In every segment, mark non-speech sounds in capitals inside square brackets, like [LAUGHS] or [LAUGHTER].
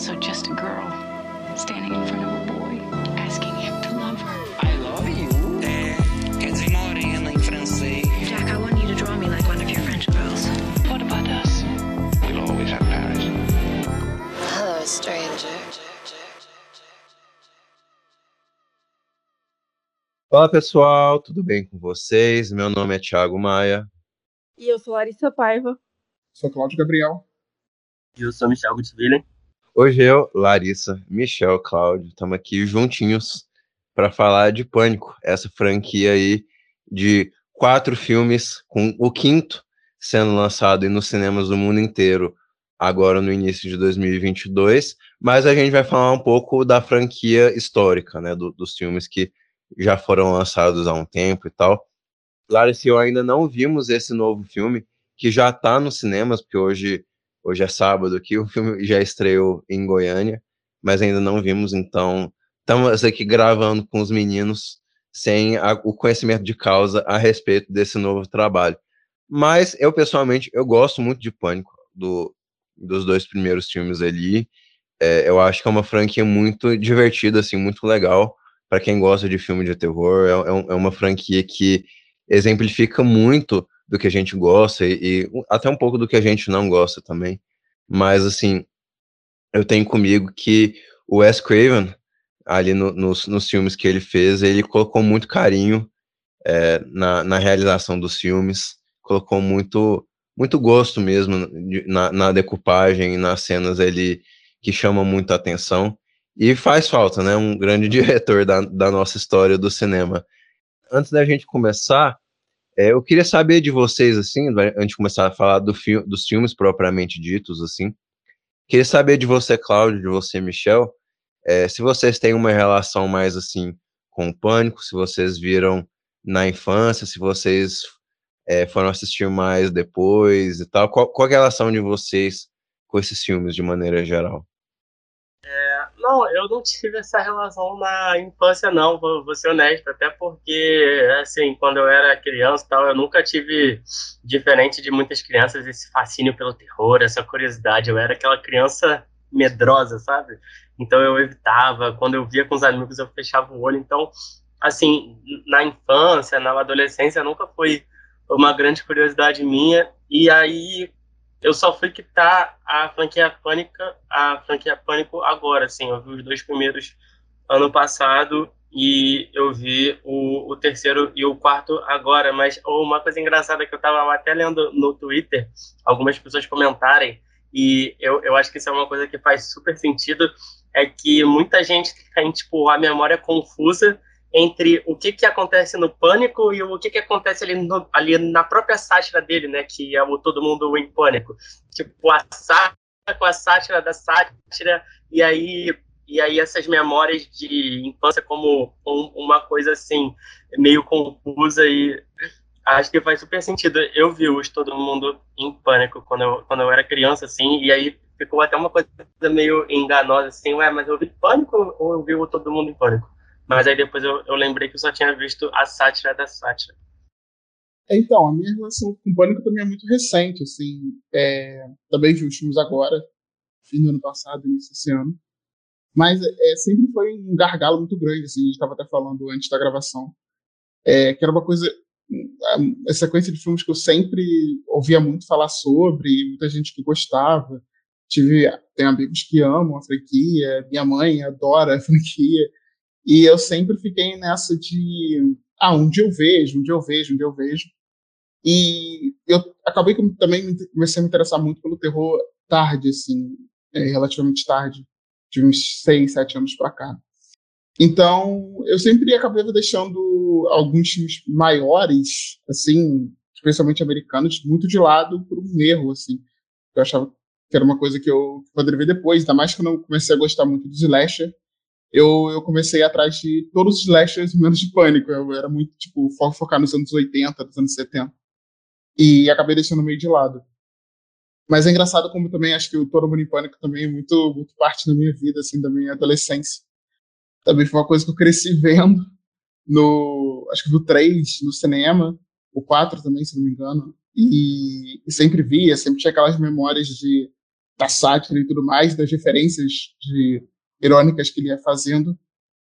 also just a girl standing in front of a boy, asking him to love her. I love you. É, quer dizer morena em francês. Jack, I want you to draw me like one of your French girls. What about us? We'll always have Paris. Hello, stranger. Fala pessoal, tudo bem com vocês? Meu nome é Thiago Maia. E eu sou Larissa Paiva. Sou Cláudio Gabriel. E eu sou Michel Gutzwiller. Hoje eu, Larissa, Michel, Cláudio, estamos aqui juntinhos para falar de Pânico, essa franquia aí de quatro filmes, com o quinto sendo lançado nos cinemas do mundo inteiro agora no início de 2022, mas a gente vai falar um pouco da franquia histórica, né, do, dos filmes que já foram lançados há um tempo e tal. Larissa e eu ainda não vimos esse novo filme, que já está nos cinemas, porque hoje, hoje é sábado aqui, o filme já estreou em Goiânia, mas ainda não vimos, então estamos aqui gravando com os meninos sem a, o conhecimento de causa a respeito desse novo trabalho. Mas eu, pessoalmente, eu gosto muito de Pânico, do, dos dois primeiros filmes ali. É, eu acho que é uma franquia muito divertida, assim, muito legal para quem gosta de filme de terror. É, é, é uma franquia que exemplifica muito do que a gente gosta e, e, até um pouco do que a gente não gosta também. Mas, assim, eu tenho comigo que o Wes Craven, ali no, nos, nos filmes que ele fez, ele colocou muito carinho é, na, na realização dos filmes, colocou muito muito gosto mesmo na, na decupagem, nas cenas ele que chamam muito a atenção. E faz falta, né? Um grande [LAUGHS] diretor da, da nossa história do cinema. Antes da gente começar, é, eu queria saber de vocês, assim, antes de começar a falar do fi dos filmes propriamente ditos, assim. Queria saber de você, Cláudio, de você, Michel, é, se vocês têm uma relação mais, assim, com o Pânico, se vocês viram na infância, se vocês é, foram assistir mais depois e tal. Qual, qual é a relação de vocês com esses filmes, de maneira geral? Não, eu não tive essa relação na infância, não, vou, vou, ser honesto. Até porque, assim, quando eu era criança tal, eu nunca tive, diferente de muitas crianças, esse fascínio pelo terror, essa curiosidade. Eu era aquela criança medrosa, sabe? Então eu evitava. Quando eu via com os amigos, eu fechava o olho. Então, assim, na infância, na adolescência, nunca foi uma grande curiosidade minha. E aí, eu só fui quitar a franquia Pânico, a franquia Pânico agora, assim, eu vi os dois primeiros ano passado e eu vi o, o terceiro e o quarto agora, mas uma coisa engraçada que eu estava até lendo no Twitter, algumas pessoas comentarem, e eu, eu acho que isso é uma coisa que faz super sentido, é que muita gente tem, tipo, a memória confusa entre o que, que acontece no Pânico e o que, que acontece ali, no, ali na própria sátira dele, né? Que é o Todo Mundo em Pânico. Tipo, a sátira com a sátira da sátira, e aí, e aí essas memórias de infância como um, uma coisa assim, meio confusa e acho que faz super sentido. Eu vi os Todo Mundo em Pânico quando eu, quando eu era criança, assim, e aí ficou até uma coisa meio enganosa, assim, ué, mas eu vi Pânico ou eu vi o Todo Mundo em Pânico? Mas aí depois eu, eu lembrei que eu só tinha visto a sátira da sátira. Então, a minha relação com o Pânico também é muito recente, assim. É, também os filmes agora, fim do ano passado, início desse ano. Mas é, sempre foi um gargalo muito grande, assim, a gente estava até falando antes da gravação. É, que era uma coisa. A sequência de filmes que eu sempre ouvia muito falar sobre, muita gente que gostava. Tive, tem amigos que amam a franquia, minha mãe adora a franquia. E eu sempre fiquei nessa de, ah, um dia eu vejo, um dia eu vejo, um dia eu vejo. E eu acabei também comecei a me interessar muito pelo terror tarde, assim, é, relativamente tarde, de uns seis, sete anos para cá. Então, eu sempre acabei deixando alguns filmes maiores, assim, especialmente americanos, muito de lado por um erro, assim. Eu achava que era uma coisa que eu poderia ver depois, ainda mais que eu comecei a gostar muito de slasher eu, eu comecei atrás de todos os slashers menos de pânico. Eu era muito, tipo, focar nos anos 80, nos anos 70. E acabei deixando meio de lado. Mas é engraçado como também acho que o Todo Mundo em Pânico também é muito, muito parte da minha vida, assim, da minha adolescência. Também foi uma coisa que eu cresci vendo no, acho que do 3, no cinema, o 4 também, se não me engano. E, e sempre via, sempre tinha aquelas memórias de da sátira e tudo mais, das referências de, irônicas que ele ia fazendo,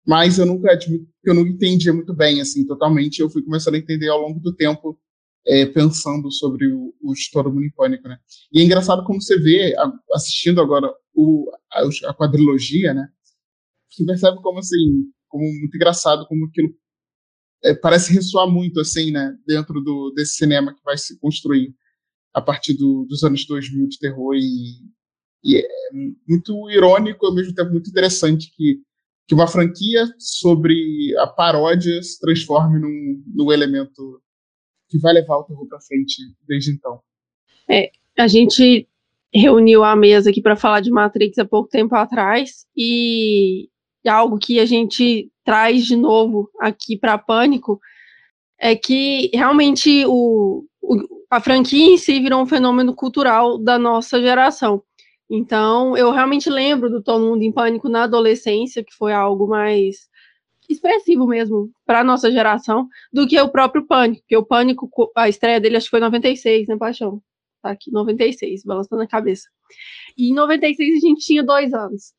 mas eu nunca eu não entendia muito bem, assim, totalmente. Eu fui começando a entender ao longo do tempo, é, pensando sobre o, o Pânico, né? E é engraçado como você vê, assistindo agora o, a, a quadrilogia, né? Você percebe como, assim, como muito engraçado, como aquilo é, parece ressoar muito, assim, né? Dentro do, desse cinema que vai se construir a partir do, dos anos 2000 de terror e, e é muito irônico, ao mesmo tempo muito interessante que, que uma franquia sobre a paródia se transforme num, num elemento que vai levar o terror para frente desde então. É, a gente reuniu a mesa aqui para falar de Matrix há pouco tempo atrás e algo que a gente traz de novo aqui para Pânico é que realmente o, o, a franquia em si virou um fenômeno cultural da nossa geração. Então, eu realmente lembro do Todo Mundo em Pânico na adolescência, que foi algo mais expressivo mesmo para a nossa geração, do que o próprio Pânico, porque o Pânico, a estreia dele acho que foi em 96, né, Paixão? Tá aqui, 96, balançando a cabeça. E em 96 a gente tinha dois anos.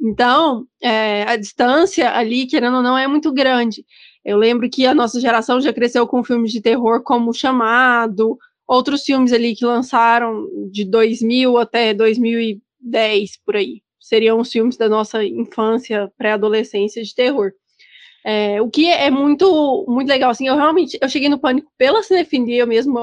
Então, é, a distância ali, querendo ou não, é muito grande. Eu lembro que a nossa geração já cresceu com filmes de terror como Chamado, outros filmes ali que lançaram de 2000 até 2010, por aí. Seriam os filmes da nossa infância, pré-adolescência de terror. É, o que é muito muito legal, assim, eu realmente, eu cheguei no Pânico pela Cinefilia mesmo,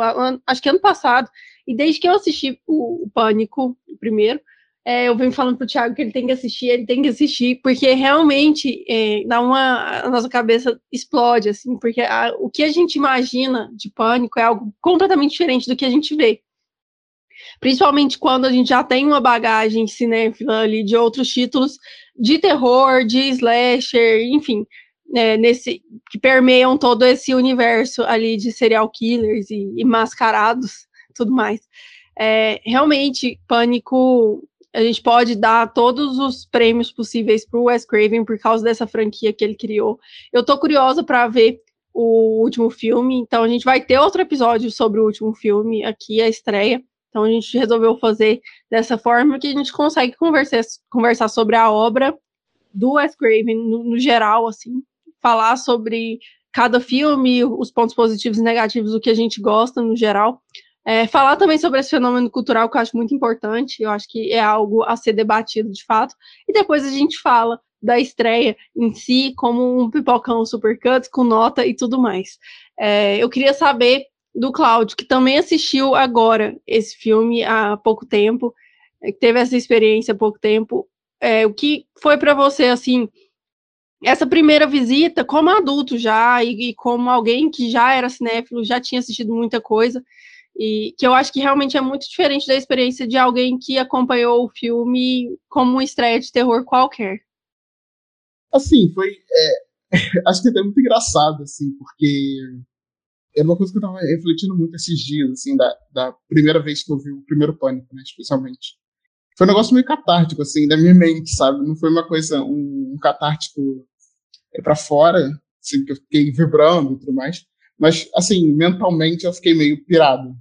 acho que ano passado, e desde que eu assisti o, o Pânico, o primeiro, é, eu venho falando pro Thiago que ele tem que assistir, ele tem que assistir, porque realmente é, dá uma. A nossa cabeça explode, assim, porque a, o que a gente imagina de pânico é algo completamente diferente do que a gente vê. Principalmente quando a gente já tem uma bagagem cinéfila ali de outros títulos de terror, de slasher, enfim, é, nesse que permeiam todo esse universo ali de serial killers e, e mascarados, tudo mais. É, realmente, Pânico a gente pode dar todos os prêmios possíveis para o Wes Craven por causa dessa franquia que ele criou. Eu tô curiosa para ver o último filme, então a gente vai ter outro episódio sobre o último filme aqui, a estreia. Então a gente resolveu fazer dessa forma que a gente consegue conversar, conversar sobre a obra do Wes Craven no, no geral, assim, falar sobre cada filme, os pontos positivos e negativos, o que a gente gosta no geral. É, falar também sobre esse fenômeno cultural que eu acho muito importante, eu acho que é algo a ser debatido de fato, e depois a gente fala da estreia em si, como um pipocão supercut com nota e tudo mais. É, eu queria saber do Cláudio, que também assistiu agora esse filme há pouco tempo, é, teve essa experiência há pouco tempo, é, o que foi para você, assim, essa primeira visita como adulto já, e, e como alguém que já era cinéfilo, já tinha assistido muita coisa, e que eu acho que realmente é muito diferente da experiência de alguém que acompanhou o filme como uma estreia de terror qualquer. Assim, foi. É, [LAUGHS] acho que é até muito engraçado, assim, porque era uma coisa que eu tava refletindo muito esses dias, assim, da, da primeira vez que eu vi o primeiro Pânico, né, especialmente. Foi um negócio meio catártico, assim, da minha mente, sabe? Não foi uma coisa, um, um catártico é, para fora, assim, que eu fiquei vibrando e tudo mais. Mas, assim, mentalmente eu fiquei meio pirado.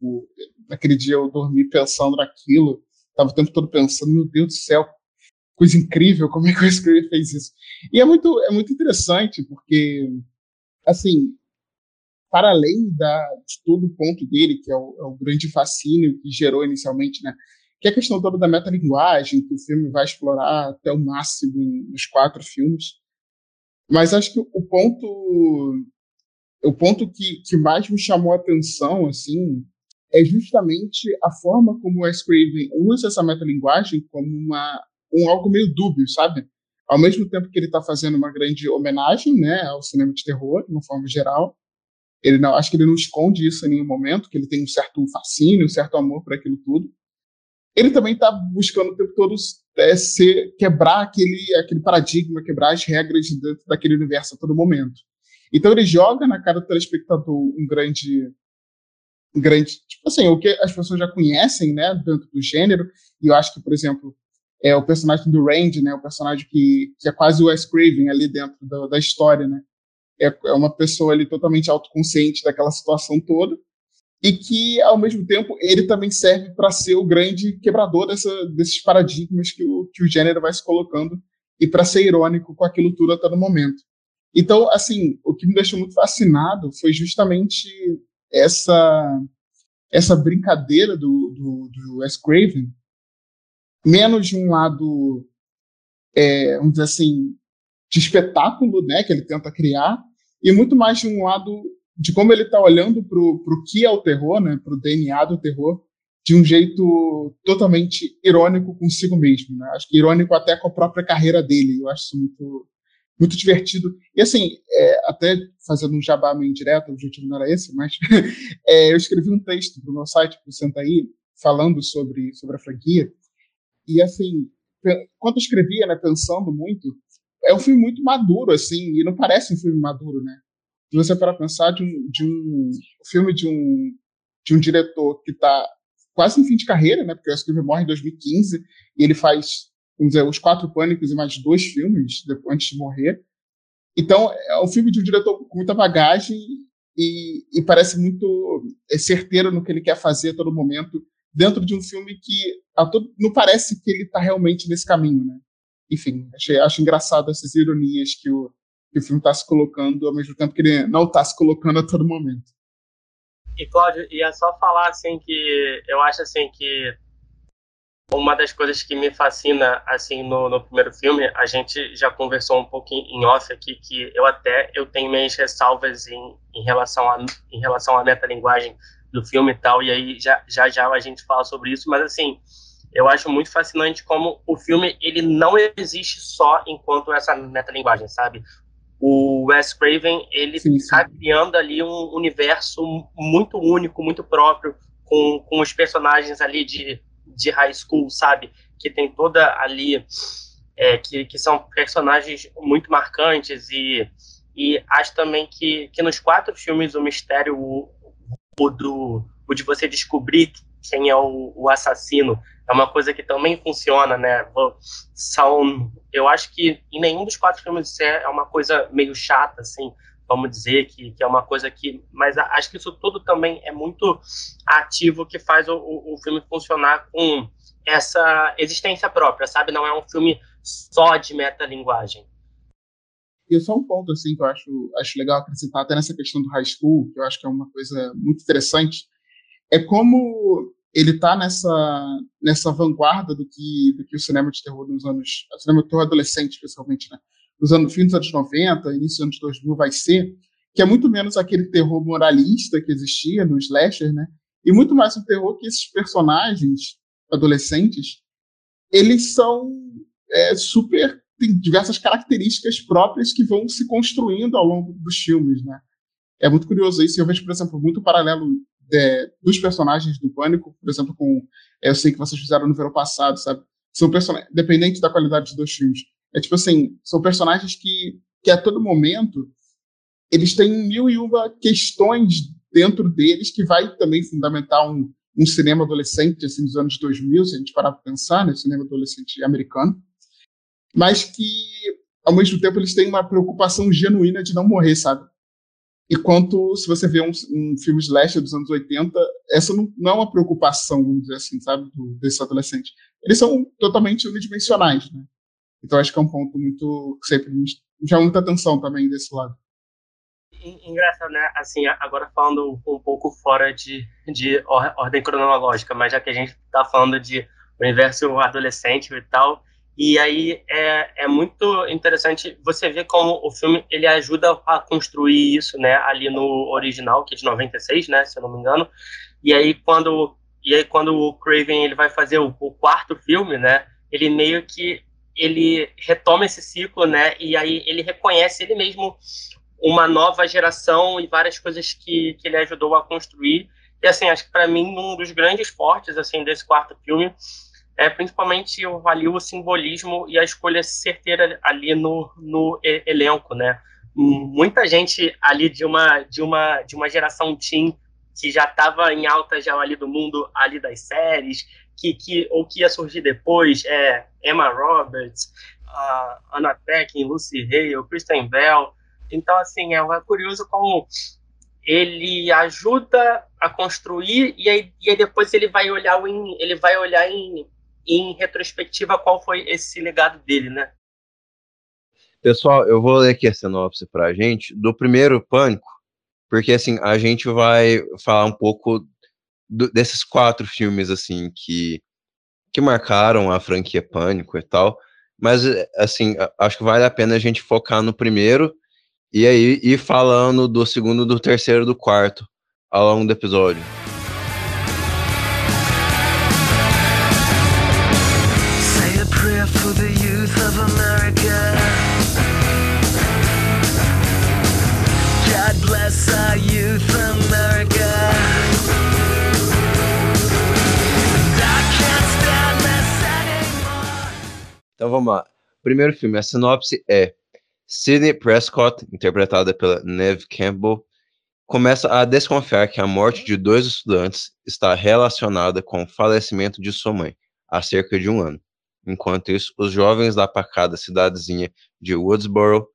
O, naquele dia eu dormi pensando naquilo, tava o tempo todo pensando, meu Deus do céu, coisa incrível, como é que o Scream fez isso? E é muito, é muito interessante, porque, assim, para além da, de todo o ponto dele, que é o, é o, grande fascínio que gerou inicialmente, né? Que é a questão toda da metalinguagem, que o filme vai explorar até o máximo nos quatro filmes. Mas acho que o ponto o ponto que, que mais me chamou a atenção, assim, é justamente a forma como o Wes Craven usa essa metalinguagem como uma, um algo meio dúbio, sabe? Ao mesmo tempo que ele está fazendo uma grande homenagem, né, ao cinema de terror, de uma forma geral, ele não, acho que ele não esconde isso em nenhum momento, que ele tem um certo fascínio, um certo amor por aquilo tudo. Ele também está buscando o tempo todo é, ser, quebrar aquele, aquele paradigma, quebrar as regras dentro daquele universo a todo momento. Então ele joga na cara do telespectador um grande grande, tipo assim, o que as pessoas já conhecem, né, dentro do gênero, e eu acho que, por exemplo, é o personagem do Randy, né, o personagem que, que é quase o Wes Craven ali dentro da, da história, né, é, é uma pessoa ali totalmente autoconsciente daquela situação toda, e que, ao mesmo tempo, ele também serve para ser o grande quebrador dessa, desses paradigmas que o, que o gênero vai se colocando e para ser irônico com aquilo tudo a todo momento. Então, assim, o que me deixou muito fascinado foi justamente essa essa brincadeira do, do, do Wes Craven, menos de um lado, é, vamos dizer assim, de espetáculo, né, que ele tenta criar, e muito mais de um lado de como ele está olhando para o que é o terror, né, para o DNA do terror, de um jeito totalmente irônico consigo mesmo. Né? Acho que irônico até com a própria carreira dele. Eu acho isso muito, muito divertido. E assim, é, até fazendo um jabá meio direto, o objetivo não era esse, mas [LAUGHS] é, eu escrevi um texto para o meu site, para o Sentaí, falando sobre, sobre a franquia. E assim, quando eu escrevia, né, pensando muito, é um filme muito maduro, assim, e não parece um filme maduro, né? Se você para pensar de um, de um filme de um, de um diretor que está quase em fim de carreira, né? Porque o Screamer morre em 2015 e ele faz, vamos dizer, os quatro pânicos e mais dois filmes antes de morrer. Então, é um filme de um diretor com muita bagagem e, e parece muito é, certeiro no que ele quer fazer a todo momento, dentro de um filme que todo, não parece que ele está realmente nesse caminho, né? Enfim, achei, acho engraçado essas ironias que o, que o filme está se colocando, ao mesmo tempo que ele não está se colocando a todo momento. E, Cláudio, ia só falar, assim, que eu acho, assim, que uma das coisas que me fascina, assim, no, no primeiro filme, a gente já conversou um pouco em, off aqui, que eu até, eu tenho minhas ressalvas em, em relação a, em relação à metalinguagem do filme e tal, e aí já, já já a gente fala sobre isso, mas, assim, eu acho muito fascinante como o filme ele não existe só enquanto essa metalinguagem, sabe? O Wes Craven ele está criando ali um universo muito único, muito próprio, com, com os personagens ali de, de high school, sabe? Que tem toda ali é, que, que são personagens muito marcantes e, e acho também que, que nos quatro filmes o mistério o, o do o de você descobrir quem é o, o assassino é uma coisa que também funciona, né? São, eu acho que em nenhum dos quatro filmes isso é uma coisa meio chata, assim, vamos dizer que, que é uma coisa que, mas acho que isso tudo também é muito ativo que faz o, o, o filme funcionar com essa existência própria, sabe? Não é um filme só de metalinguagem. E só um ponto assim que eu acho, acho legal acrescentar até nessa questão do high school, que eu acho que é uma coisa muito interessante, é como ele está nessa nessa vanguarda do que do que o cinema de terror nos anos o cinema de terror adolescente especialmente né nos anos fim dos anos 90 início dos anos 2000 vai ser que é muito menos aquele terror moralista que existia no slasher né e muito mais um terror que esses personagens adolescentes eles são é, super tem diversas características próprias que vão se construindo ao longo dos filmes né é muito curioso isso eu vejo por exemplo muito paralelo é, dos personagens do Pânico, por exemplo, com. Eu sei que vocês fizeram no verão passado, sabe? São personagens. Dependente da qualidade dos dois filmes. É tipo assim, são personagens que, que a todo momento eles têm mil e uma questões dentro deles que vai também fundamentar um, um cinema adolescente assim, dos anos 2000, se a gente parar para pensar, né, cinema adolescente americano, mas que ao mesmo tempo eles têm uma preocupação genuína de não morrer, sabe? Enquanto, se você vê um, um filme slash dos anos 80, essa não, não, é uma preocupação, vamos dizer assim, sabe, do, desse adolescente. Eles são totalmente unidimensionais, né? Então, acho que é um ponto muito, que sempre me chama muita atenção também desse lado. Engraçado, né? Assim, agora falando um pouco fora de, de ordem cronológica, mas já que a gente está falando de universo adolescente e tal, e aí é, é muito interessante você ver como o filme ele ajuda a construir isso, né, ali no original, que é de 96, né, se eu não me engano. E aí quando e aí quando o Craven ele vai fazer o, o quarto filme, né, ele meio que ele retoma esse ciclo, né, e aí ele reconhece ele mesmo uma nova geração e várias coisas que, que ele ajudou a construir. E assim, acho que para mim um dos grandes fortes assim desse quarto filme é, principalmente eu avalio o simbolismo e a escolha certeira ali no, no elenco, né? Muita gente ali de uma, de uma, de uma geração teen que já estava em alta já ali do mundo ali das séries, que, que ou que ia surgir depois, é Emma Roberts, Anna Paquin, Lucy Hale, Kristen Bell. Então, assim, é, é curioso como ele ajuda a construir e aí, e aí depois ele vai olhar em, ele vai olhar em, em retrospectiva qual foi esse legado dele, né? Pessoal, eu vou ler aqui a sinopse pra gente do primeiro Pânico, porque assim, a gente vai falar um pouco do, desses quatro filmes assim que que marcaram a franquia Pânico e tal, mas assim, acho que vale a pena a gente focar no primeiro e aí ir falando do segundo, do terceiro, do quarto ao longo do episódio. Say a prayer for the youth of America. God bless our youth, Então vamos lá. Primeiro filme, a sinopse é Sidney Prescott, interpretada pela Neve Campbell, começa a desconfiar que a morte de dois estudantes está relacionada com o falecimento de sua mãe, há cerca de um ano. Enquanto isso, os jovens da pacada cidadezinha de Woodsboro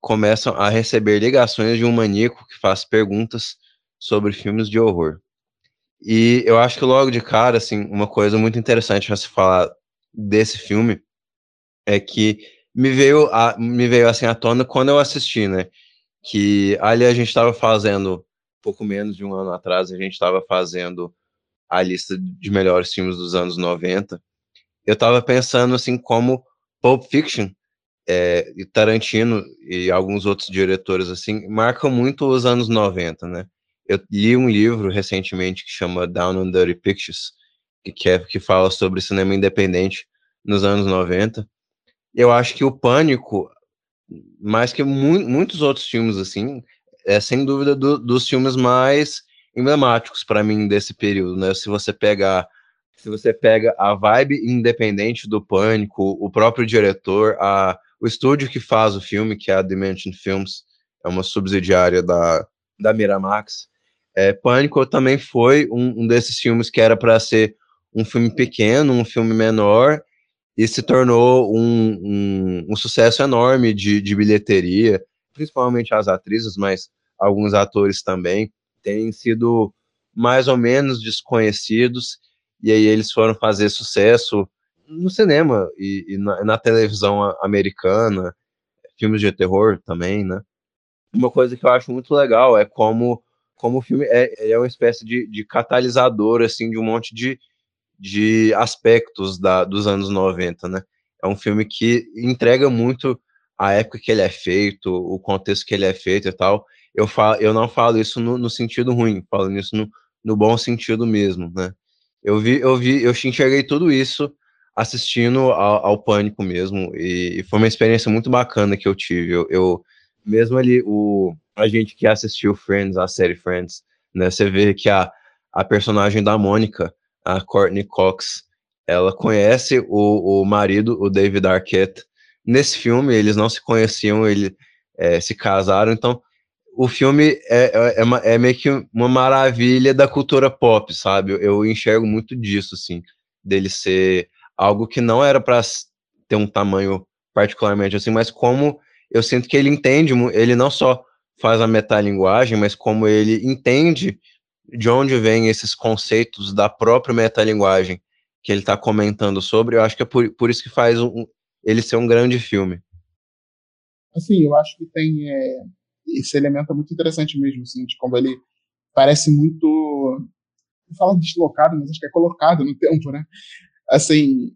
começam a receber ligações de um maníaco que faz perguntas sobre filmes de horror. E eu acho que logo de cara, assim, uma coisa muito interessante a se falar desse filme é que me veio, a, me veio assim à tona quando eu assisti, né? Que ali a gente estava fazendo, pouco menos de um ano atrás, a gente estava fazendo a lista de melhores filmes dos anos 90. Eu estava pensando assim como Pulp Fiction é, e Tarantino e alguns outros diretores assim marcam muito os anos 90, né? Eu li um livro recentemente que chama Down on Dirty Pictures, que, é, que fala sobre cinema independente nos anos 90 eu acho que o Pânico, mais que mu muitos outros filmes, assim, é sem dúvida do, dos filmes mais emblemáticos para mim desse período, né? Se você pegar se você pega a vibe independente do Pânico, o próprio diretor, a, o estúdio que faz o filme, que é a Dimension Films, é uma subsidiária da, da Miramax. É, Pânico também foi um, um desses filmes que era para ser um filme pequeno, um filme menor, e se tornou um, um, um sucesso enorme de, de bilheteria, principalmente as atrizes, mas alguns atores também, têm sido mais ou menos desconhecidos, e aí eles foram fazer sucesso no cinema e, e na, na, televisão americana, filmes de terror também, né? Uma coisa que eu acho muito legal é como, como o filme é, é uma espécie de, de catalisador, assim, de um monte de, de aspectos da, dos anos 90, né? É um filme que entrega muito a época que ele é feito, o contexto que ele é feito e tal. Eu, falo, eu não falo isso no, no sentido ruim, falo isso no, no bom sentido mesmo, né? Eu vi, eu vi, eu enxerguei tudo isso assistindo ao, ao Pânico mesmo, e, e, foi uma experiência muito bacana que eu tive. Eu, eu, mesmo ali, o, a gente que assistiu Friends, a série Friends, né, você vê que a, a personagem da Mônica, a Courtney Cox, ela conhece o, o marido, o David Arquette. Nesse filme, eles não se conheciam, eles é, se casaram, então o filme é, é, é, é, meio que uma maravilha da cultura pop, sabe? Eu enxergo muito disso, assim, dele ser algo que não era para ter um tamanho particularmente assim, mas como eu sinto que ele entende, ele não só faz a metalinguagem, mas como ele entende de onde vem esses conceitos da própria metalinguagem que ele está comentando sobre, eu acho que é por, por isso que faz um, ele ser um grande filme. Assim, eu acho que tem é, esse elemento é muito interessante mesmo, assim, de como ele parece muito, não falo deslocado, mas acho que é colocado no tempo, né? Assim,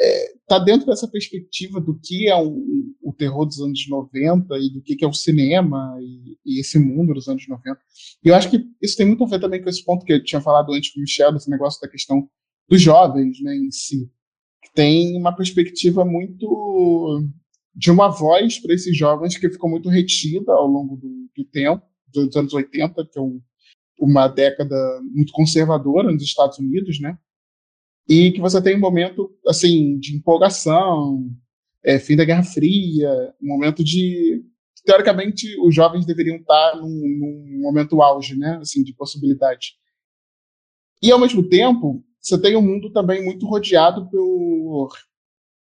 é, tá dentro dessa perspectiva do que é o, o, terror dos anos 90 e do que, que é o cinema e, e, esse mundo dos anos 90. E eu acho que isso tem muito a ver também com esse ponto que eu tinha falado antes com o Michel, esse negócio da questão dos jovens né, em si. Que tem uma perspectiva muito de uma voz para esses jovens que ficou muito retida ao longo do, do tempo, dos anos 80, que é um, uma década muito conservadora nos Estados Unidos, né? E que você tem um momento assim de empolgação, é, fim da Guerra Fria, um momento de teoricamente os jovens deveriam estar num, num, momento auge, né, assim de possibilidade. E ao mesmo tempo você tem um mundo também muito rodeado por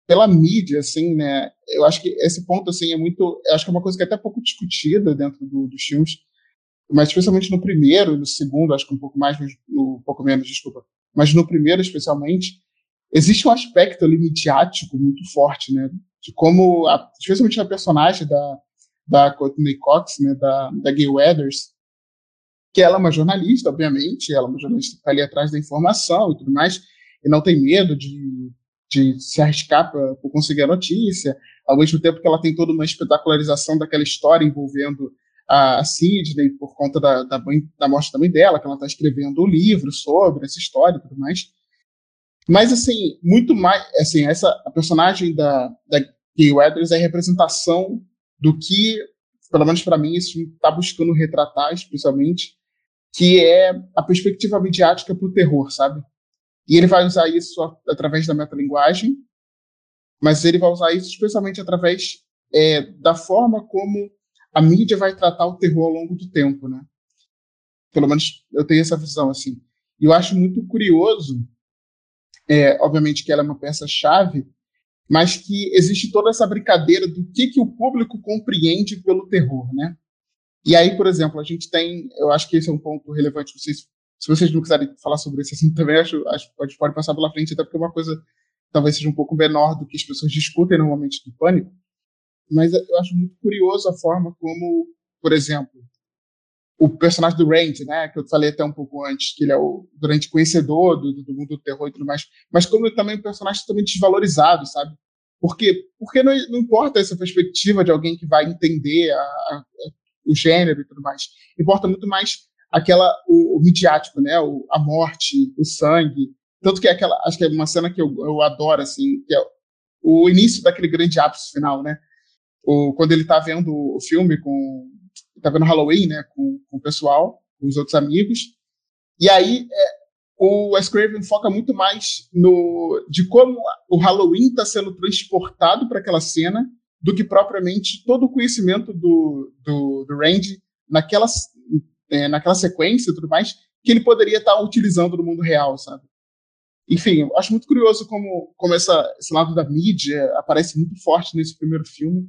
pela mídia, assim, né? Eu acho que esse ponto assim é muito, acho que é uma coisa que é até pouco discutida dentro do, dos filmes, mas especialmente no primeiro e no segundo, acho que um pouco mais, um pouco menos, desculpa, mas no primeiro especialmente, existe um aspecto ali midiático muito forte, né? De como, a, especialmente na personagem da, da Courtney Cox, né? Da, da Gay Weathers, que ela é uma jornalista, obviamente, ela é uma jornalista que está ali atrás da informação e tudo mais, e não tem medo de, de se arriscar para conseguir a notícia, ao mesmo tempo que ela tem toda uma espetacularização daquela história envolvendo a Sidney por conta da, da, mãe, da morte da mãe dela, que ela está escrevendo um livro sobre essa história e tudo mais. Mas, assim, muito mais. Assim, essa, a personagem da, da Gay Weathers é representação do que, pelo menos para mim, esse filme está buscando retratar, especialmente, que é a perspectiva midiática para o terror, sabe? E ele vai usar isso através da metalinguagem, mas ele vai usar isso especialmente através é, da forma como a mídia vai tratar o terror ao longo do tempo, né? Pelo menos eu tenho essa visão, assim. E eu acho muito curioso é, obviamente que ela é uma peça-chave, mas que existe toda essa brincadeira do que, que o público compreende pelo terror, né? E aí, por exemplo, a gente tem, eu acho que esse é um ponto relevante, vocês, se vocês não quiserem falar sobre isso assim também, acho, acho a gente pode passar pela frente, até porque é uma coisa talvez seja um pouco menor do que as pessoas discutem normalmente do pânico, mas eu acho muito curioso a forma como, por exemplo, o personagem do Randy, né, que eu falei até um pouco antes, que ele é o grande conhecedor do, do mundo do terror e tudo mais, mas como também um personagem totalmente desvalorizado, sabe? Porque, porque não, não importa essa perspectiva de alguém que vai entender a, a, o gênero e tudo mais. Importa muito mais aquela o, o midiático, né, o, a morte, o sangue. Tanto que é aquela, acho que é uma cena que eu, eu adoro, assim, que é o início daquele grande ápice final, né? O, quando ele está vendo o filme com tá vendo Halloween, né, com, com o pessoal, com os outros amigos. E aí é, o Wes Craven foca muito mais no de como o Halloween está sendo transportado para aquela cena do que propriamente todo o conhecimento do, do, do Randy naquela, é, naquela sequência e tudo mais que ele poderia estar tá utilizando no mundo real, sabe? Enfim, eu acho muito curioso como, como essa, esse lado da mídia aparece muito forte nesse primeiro filme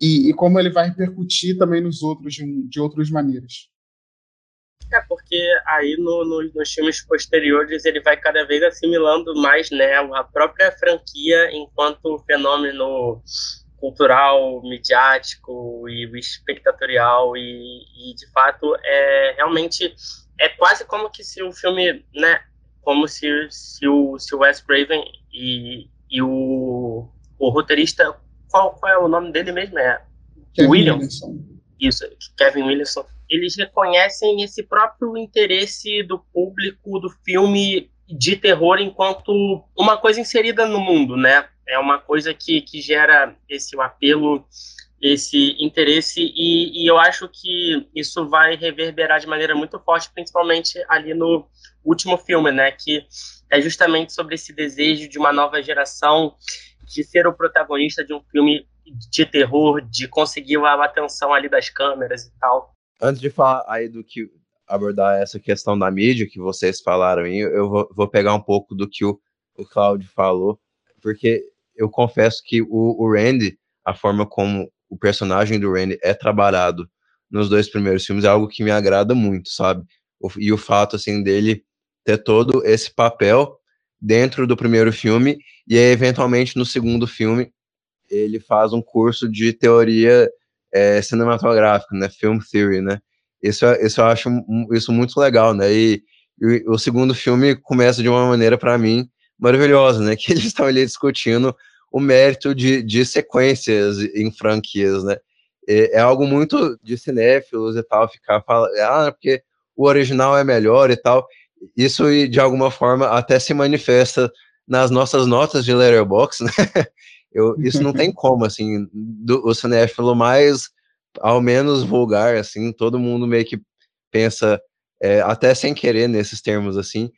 e, e, como ele vai repercutir também nos outros de, de outras maneiras. É, porque aí no, no, nos filmes posteriores ele vai cada vez assimilando mais né, a própria franquia enquanto fenômeno cultural, midiático e espectatorial e, e, de fato é realmente é quase como que se o filme, né, como se, se o se o Wes Craven e, e o, o roteirista qual, qual é o nome dele mesmo? É Kevin Williams. Williamson. Isso, Kevin Williamson. Eles reconhecem esse próprio interesse do público do filme de terror enquanto uma coisa inserida no mundo, né? É uma coisa que, que gera esse apelo, esse interesse, e, e eu acho que isso vai reverberar de maneira muito forte, principalmente ali no último filme, né? Que é justamente sobre esse desejo de uma nova geração de ser o protagonista de um filme de terror, de conseguir a atenção ali das câmeras e tal. Antes de falar aí do que abordar essa questão da mídia que vocês falaram aí, eu vou, vou pegar um pouco do que o, o Claudio falou, porque eu confesso que o, o Randy, a forma como o personagem do Randy é trabalhado nos dois primeiros filmes é algo que me agrada muito, sabe? O, e o fato, assim, dele ter todo esse papel dentro do primeiro filme e aí, eventualmente no segundo filme ele faz um curso de teoria é, cinematográfica, né, film theory, né? Isso, isso eu acho isso muito legal, né? E, e o segundo filme começa de uma maneira para mim maravilhosa, né? [LAUGHS] Que eles estão ali discutindo o mérito de, de sequências em franquias, né? É, é algo muito de cinéfilos e tal, ficar falando, ah, porque o original é melhor e tal isso de alguma forma até se manifesta nas nossas notas de Letterboxd, né? [LAUGHS] Eu, isso não tem como, assim, do, o cinéfilo mais, ao menos vulgar, assim, todo mundo meio que pensa, é, até sem querer nesses termos, assim,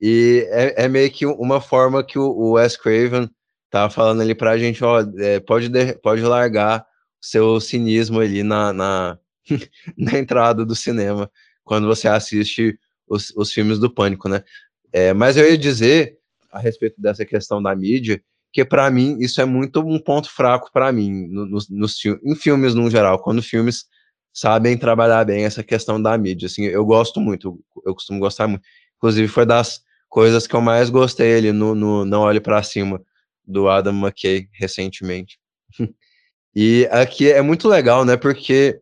e é, é, meio que uma forma que o, o Wes Craven tá falando ali pra gente, ó, é, pode, de, pode largar seu cinismo ali na, na, [LAUGHS] na entrada do cinema, quando você assiste os, os filmes do Pânico, né? É, mas eu ia dizer, a respeito dessa questão da mídia, que para mim isso é muito um ponto fraco para mim, no, no, nos, em filmes no geral, quando filmes sabem trabalhar bem essa questão da mídia. Assim, eu gosto muito, eu costumo gostar muito. Inclusive, foi das coisas que eu mais gostei ali no, no Não Olhe para Cima, do Adam McKay, recentemente. [LAUGHS] e aqui é muito legal, né? Porque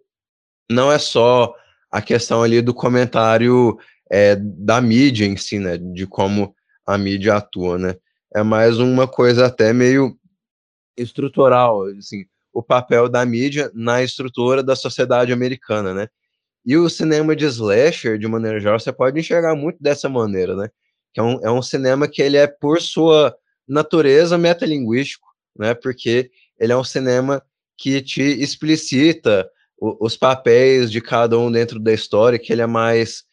não é só a questão ali do comentário é, da mídia em si, né? De como a mídia atua, né? É mais uma coisa até meio estrutural, assim, o papel da mídia na estrutura da sociedade americana, né? E o cinema de slasher, de maneira geral, você pode enxergar muito dessa maneira, né? Que é um, é um cinema que ele é, por sua natureza, metalinguístico, né? Porque ele é um cinema que te explicita o, os papéis de cada um dentro da história, que ele é mais...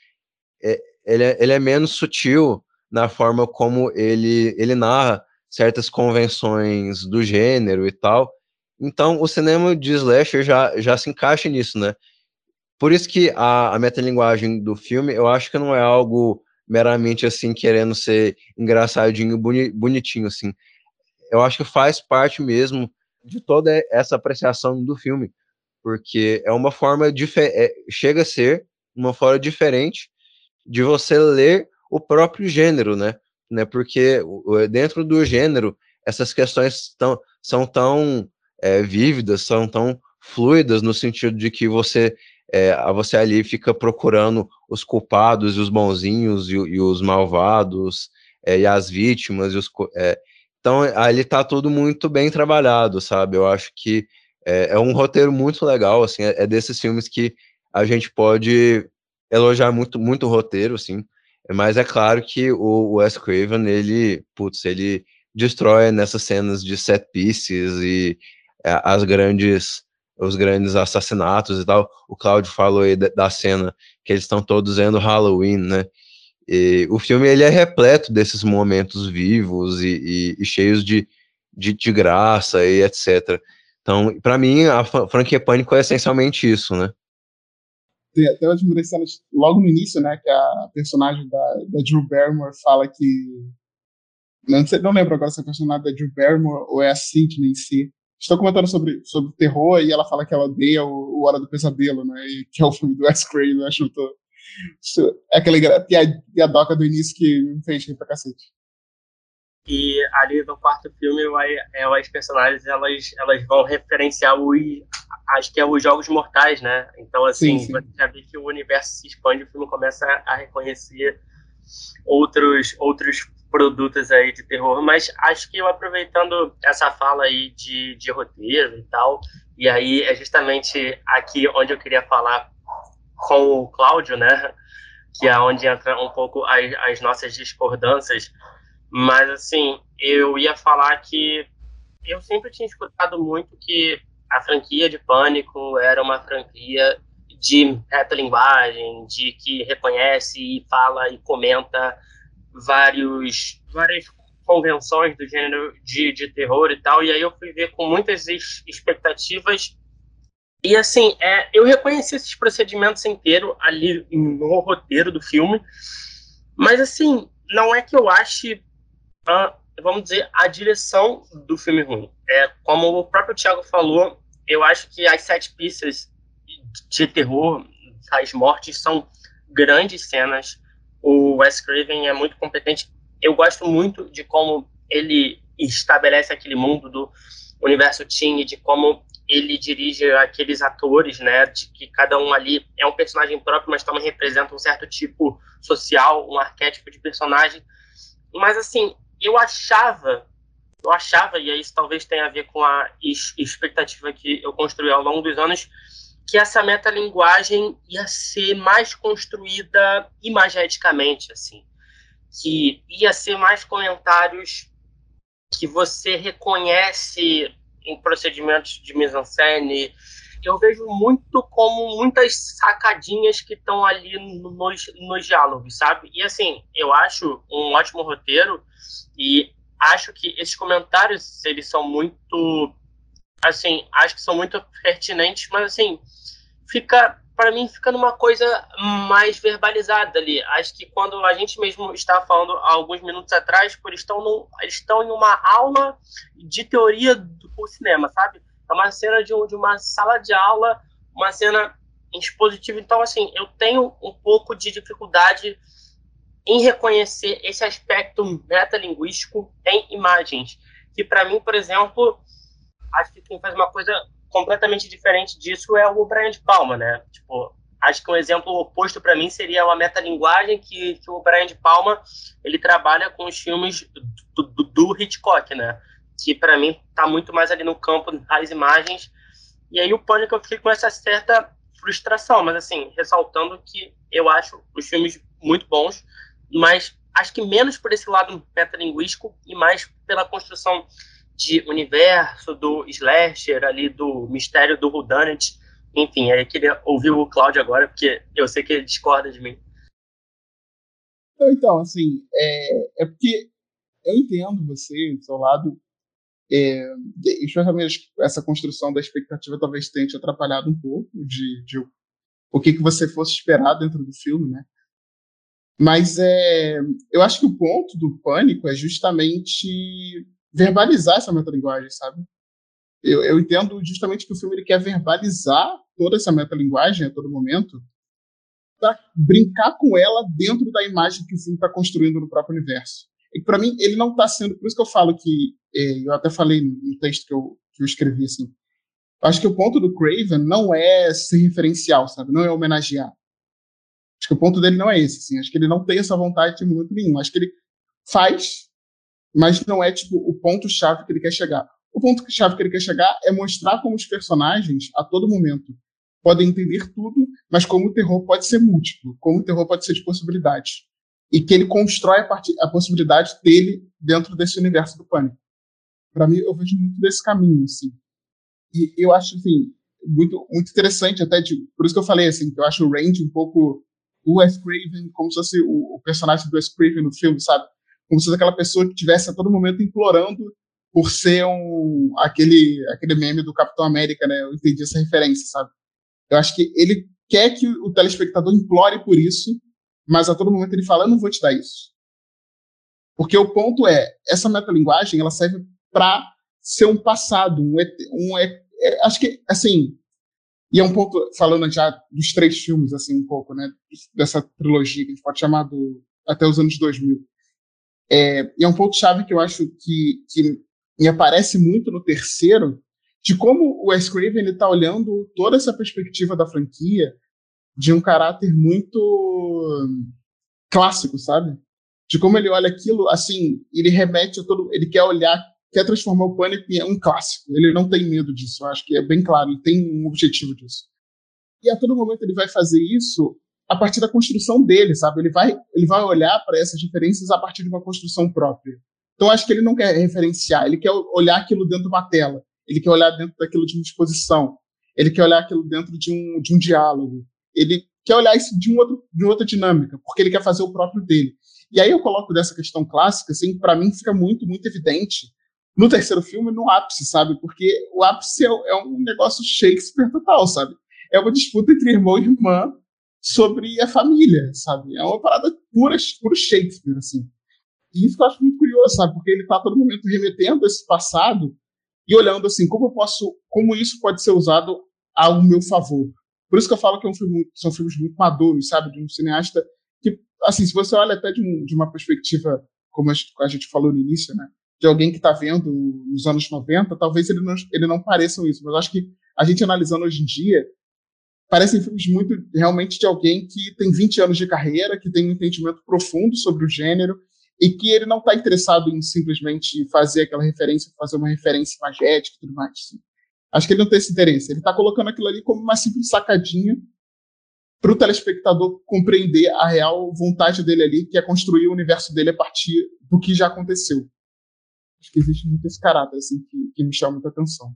É, ele, é, ele é menos sutil na forma como ele, ele narra certas convenções do gênero e tal, então, o cinema de slasher já, já se encaixa nisso, né? Por isso que a, a metalinguagem do filme, eu acho que não é algo meramente, assim, querendo ser engraçadinho, boni, bonitinho, assim. Eu acho que faz parte mesmo de toda essa apreciação do filme, porque é uma forma, é, chega a ser uma forma diferente de você ler o próprio gênero, né? né? Porque dentro do gênero, essas questões tão, são tão é, vívidas, são tão fluidas no sentido de que você é, você ali fica procurando os culpados os bonzinhos e, e os malvados é, e as vítimas e os é, então ali tá tudo muito bem trabalhado, sabe? Eu acho que é, é um roteiro muito legal, assim, é, é, desses filmes que a gente pode elogiar muito muito o roteiro, assim. Mas é claro que o Wes Craven ele, putz, ele destrói nessas cenas de set pieces e é, as grandes os grandes assassinatos e tal. O Claudio falou aí da, cena que eles estão todos vendo Halloween, né? E o filme ele é repleto desses momentos vivos e, e, e cheios de, de, de, graça e etc. Então, para mim, a franquia Pânico é essencialmente isso, né? Tem até uma das cenas logo no início, né? Que a personagem da, da Drew Barrymore fala que. Não, sei, não lembro agora se é a personagem da Drew Barrymore ou é a Sidney em si Estou comentando sobre, sobre terror e ela fala que ela odeia o, o Hora do Pesadelo, né? E, que é o filme do Wes Craven, eu acho é aquela piadoca do início que me fez rir pra cacete. E ali no quarto filme, é, as personagens elas, elas vão referenciar os, acho que é os Jogos Mortais, né? Então, assim, sim, sim. você já vê que o universo se expande, o filme começa a reconhecer outros, outros produtos aí de terror, mas acho que eu aproveitando essa fala aí de, de roteiro e tal, e aí é justamente aqui onde eu queria falar com o Cláudio, né, que é onde entra um pouco as, as nossas discordâncias, mas assim, eu ia falar que eu sempre tinha escutado muito que a franquia de Pânico era uma franquia de linguagem, de que reconhece e fala e comenta vários, várias convenções do gênero de, de terror e tal, e aí eu fui ver com muitas expectativas. E assim, é, eu reconheci esses procedimentos inteiros ali no roteiro do filme, mas assim, não é que eu ache, ah, vamos dizer, a direção do filme ruim. É, como o próprio Thiago falou, eu acho que as sete pistas de terror, as mortes, são grandes cenas o Wes Craven é muito competente. Eu gosto muito de como ele estabelece aquele mundo do universo teen, de como ele dirige aqueles atores, né, de que cada um ali é um personagem próprio, mas também representa um certo tipo social, um arquétipo de personagem. Mas assim, eu achava, eu achava, e isso talvez tenha a ver com a expectativa que eu construí ao longo dos anos, que essa metalinguagem ia ser mais construída imageticamente, assim, que ia ser mais comentários que você reconhece em procedimentos de mise-en-scène. Eu vejo muito como muitas sacadinhas que estão ali nos, nos diálogos, sabe? E assim, eu acho um ótimo roteiro e acho que esses comentários, eles são muito assim, acho que são muito pertinentes, mas assim, fica para mim fica numa coisa mais verbalizada ali. Acho que quando a gente mesmo estava falando há alguns minutos atrás, por estão no, estão em uma aula de teoria do cinema, sabe? É uma cena de, um, de uma sala de aula, uma cena expositivo. Então, assim, eu tenho um pouco de dificuldade em reconhecer esse aspecto metalinguístico em imagens. Que, para mim, por exemplo, acho que quem faz uma coisa completamente diferente disso é o Brian de Palma, né? Tipo, acho que um exemplo oposto para mim seria uma metalinguagem que, que o Brian de Palma ele trabalha com os filmes do, do, do Hitchcock, né? Que para mim está muito mais ali no campo das imagens. E aí o Pânico eu fiquei com essa certa frustração, mas assim, ressaltando que eu acho os filmes muito bons, mas acho que menos por esse lado metalinguístico e mais pela construção de universo, do slasher ali, do mistério do whodunit. Enfim, aí queria ouvir o Cláudio agora, porque eu sei que ele discorda de mim. Então, assim, é, é porque eu entendo você, do seu lado, é, especialmente essa construção da expectativa talvez tenha te atrapalhado um pouco de, de o que, que você fosse esperar dentro do filme, né? Mas é, eu acho que o ponto do pânico é justamente verbalizar essa metalinguagem, sabe? Eu, eu entendo justamente que o filme ele quer verbalizar toda essa metalinguagem a todo momento para brincar com ela dentro da imagem que o filme está construindo no próprio universo. E para mim ele não está sendo, por isso que eu falo que é, eu até falei no texto que eu, que eu escrevi assim. Acho que o ponto do Craven não é ser referencial, sabe? Não é homenagear. Acho que o ponto dele não é esse, assim. Acho que ele não tem essa vontade em momento nenhum. Acho que ele faz mas não é tipo o ponto chave que ele quer chegar. O ponto chave que ele quer chegar é mostrar como os personagens a todo momento podem entender tudo, mas como o terror pode ser múltiplo, como o terror pode ser de possibilidades e que ele constrói a, part a possibilidade dele dentro desse universo do pânico. Para mim, eu vejo muito desse caminho assim. E eu acho assim muito muito interessante até de, por isso que eu falei assim que eu acho o Range um pouco o Wes Craven como se fosse o, o personagem do Wes Craven no filme, sabe? como se fosse aquela pessoa que tivesse a todo momento implorando por ser um aquele aquele meme do Capitão América, né? Eu entendi essa referência, sabe? Eu acho que ele quer que o telespectador implore por isso, mas a todo momento ele fala: "Eu não vou te dar isso". Porque o ponto é, essa metalinguagem, ela serve para ser um passado, um, um é, é, acho que assim, e é um ponto falando já dos três filmes assim um pouco, né, dessa trilogia que a gente pode chamar do até os anos 2000 é, e é um ponto-chave que eu acho que, que me aparece muito no terceiro, de como o Wes Craven está olhando toda essa perspectiva da franquia de um caráter muito clássico, sabe? De como ele olha aquilo, assim, ele remete a todo. Ele quer olhar, quer transformar o Pânico em um clássico. Ele não tem medo disso, eu acho que é bem claro, ele tem um objetivo disso. E a todo momento ele vai fazer isso a partir da construção dele, sabe? Ele vai, ele vai olhar para essas referências a partir de uma construção própria. Então, acho que ele não quer referenciar, ele quer olhar aquilo dentro de uma tela, ele quer olhar dentro daquilo de uma exposição, ele quer olhar aquilo dentro de um, de um diálogo, ele quer olhar isso de, um outro, de outra dinâmica, porque ele quer fazer o próprio dele. E aí eu coloco dessa questão clássica, assim, para mim fica muito, muito evidente no terceiro filme, no ápice, sabe? Porque o ápice é, é um negócio Shakespeare total, sabe? É uma disputa entre irmão e irmã, sobre a família, sabe? É uma parada pura, puro Shakespeare, assim. E isso que eu acho muito curioso, sabe? Porque ele está todo momento remetendo esse passado e olhando assim, como eu posso, como isso pode ser usado ao meu favor. Por isso que eu falo que é um filme, são filmes muito maduros, sabe? De um cineasta que, assim, se você olha até de, um, de uma perspectiva, como a gente, falou no início, né? De alguém que está vendo nos anos 90, talvez ele não, ele não pareça isso, mas eu acho que a gente analisando hoje em dia, parecem filmes muito realmente de alguém que tem 20 anos de carreira, que tem um entendimento profundo sobre o gênero e que ele não está interessado em simplesmente fazer aquela referência, fazer uma referência imagética e tudo mais. Assim. Acho que ele não tem esse interesse. Ele está colocando aquilo ali como uma simples sacadinha para o telespectador compreender a real vontade dele ali, que é construir o universo dele a partir do que já aconteceu. Acho que existe muito esse caráter assim, que, que me chama muita atenção.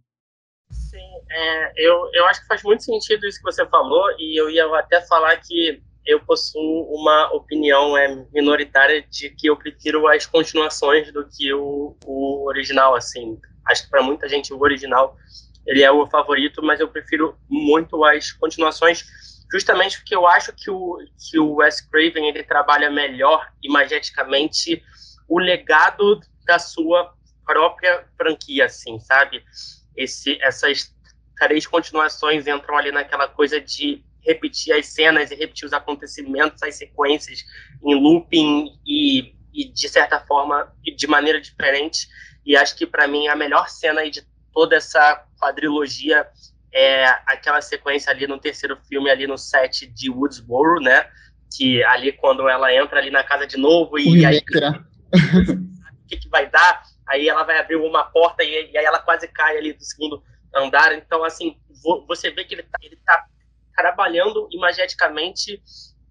Sim, é, eu, eu acho que faz muito sentido isso que você falou, e eu ia até falar que eu possuo uma opinião é, minoritária de que eu prefiro as continuações do que o, o original, assim. Acho que para muita gente o original ele é o favorito, mas eu prefiro muito as continuações, justamente porque eu acho que o, que o Wes Craven ele trabalha melhor imageticamente o legado da sua própria franquia, assim, sabe? esse, essas três continuações entram ali naquela coisa de repetir as cenas e repetir os acontecimentos, as sequências em looping e, e de certa forma, de maneira diferente. E acho que para mim a melhor cena de toda essa quadrilogia é aquela sequência ali no terceiro filme, ali no set de Woodsboro, né? Que ali quando ela entra ali na casa de novo e aí [LAUGHS] o que, que vai dar, aí ela vai abrir uma porta e, e, aí ela quase cai ali do segundo andar. Então, assim, você vê que ele tá, ele tá trabalhando imageticamente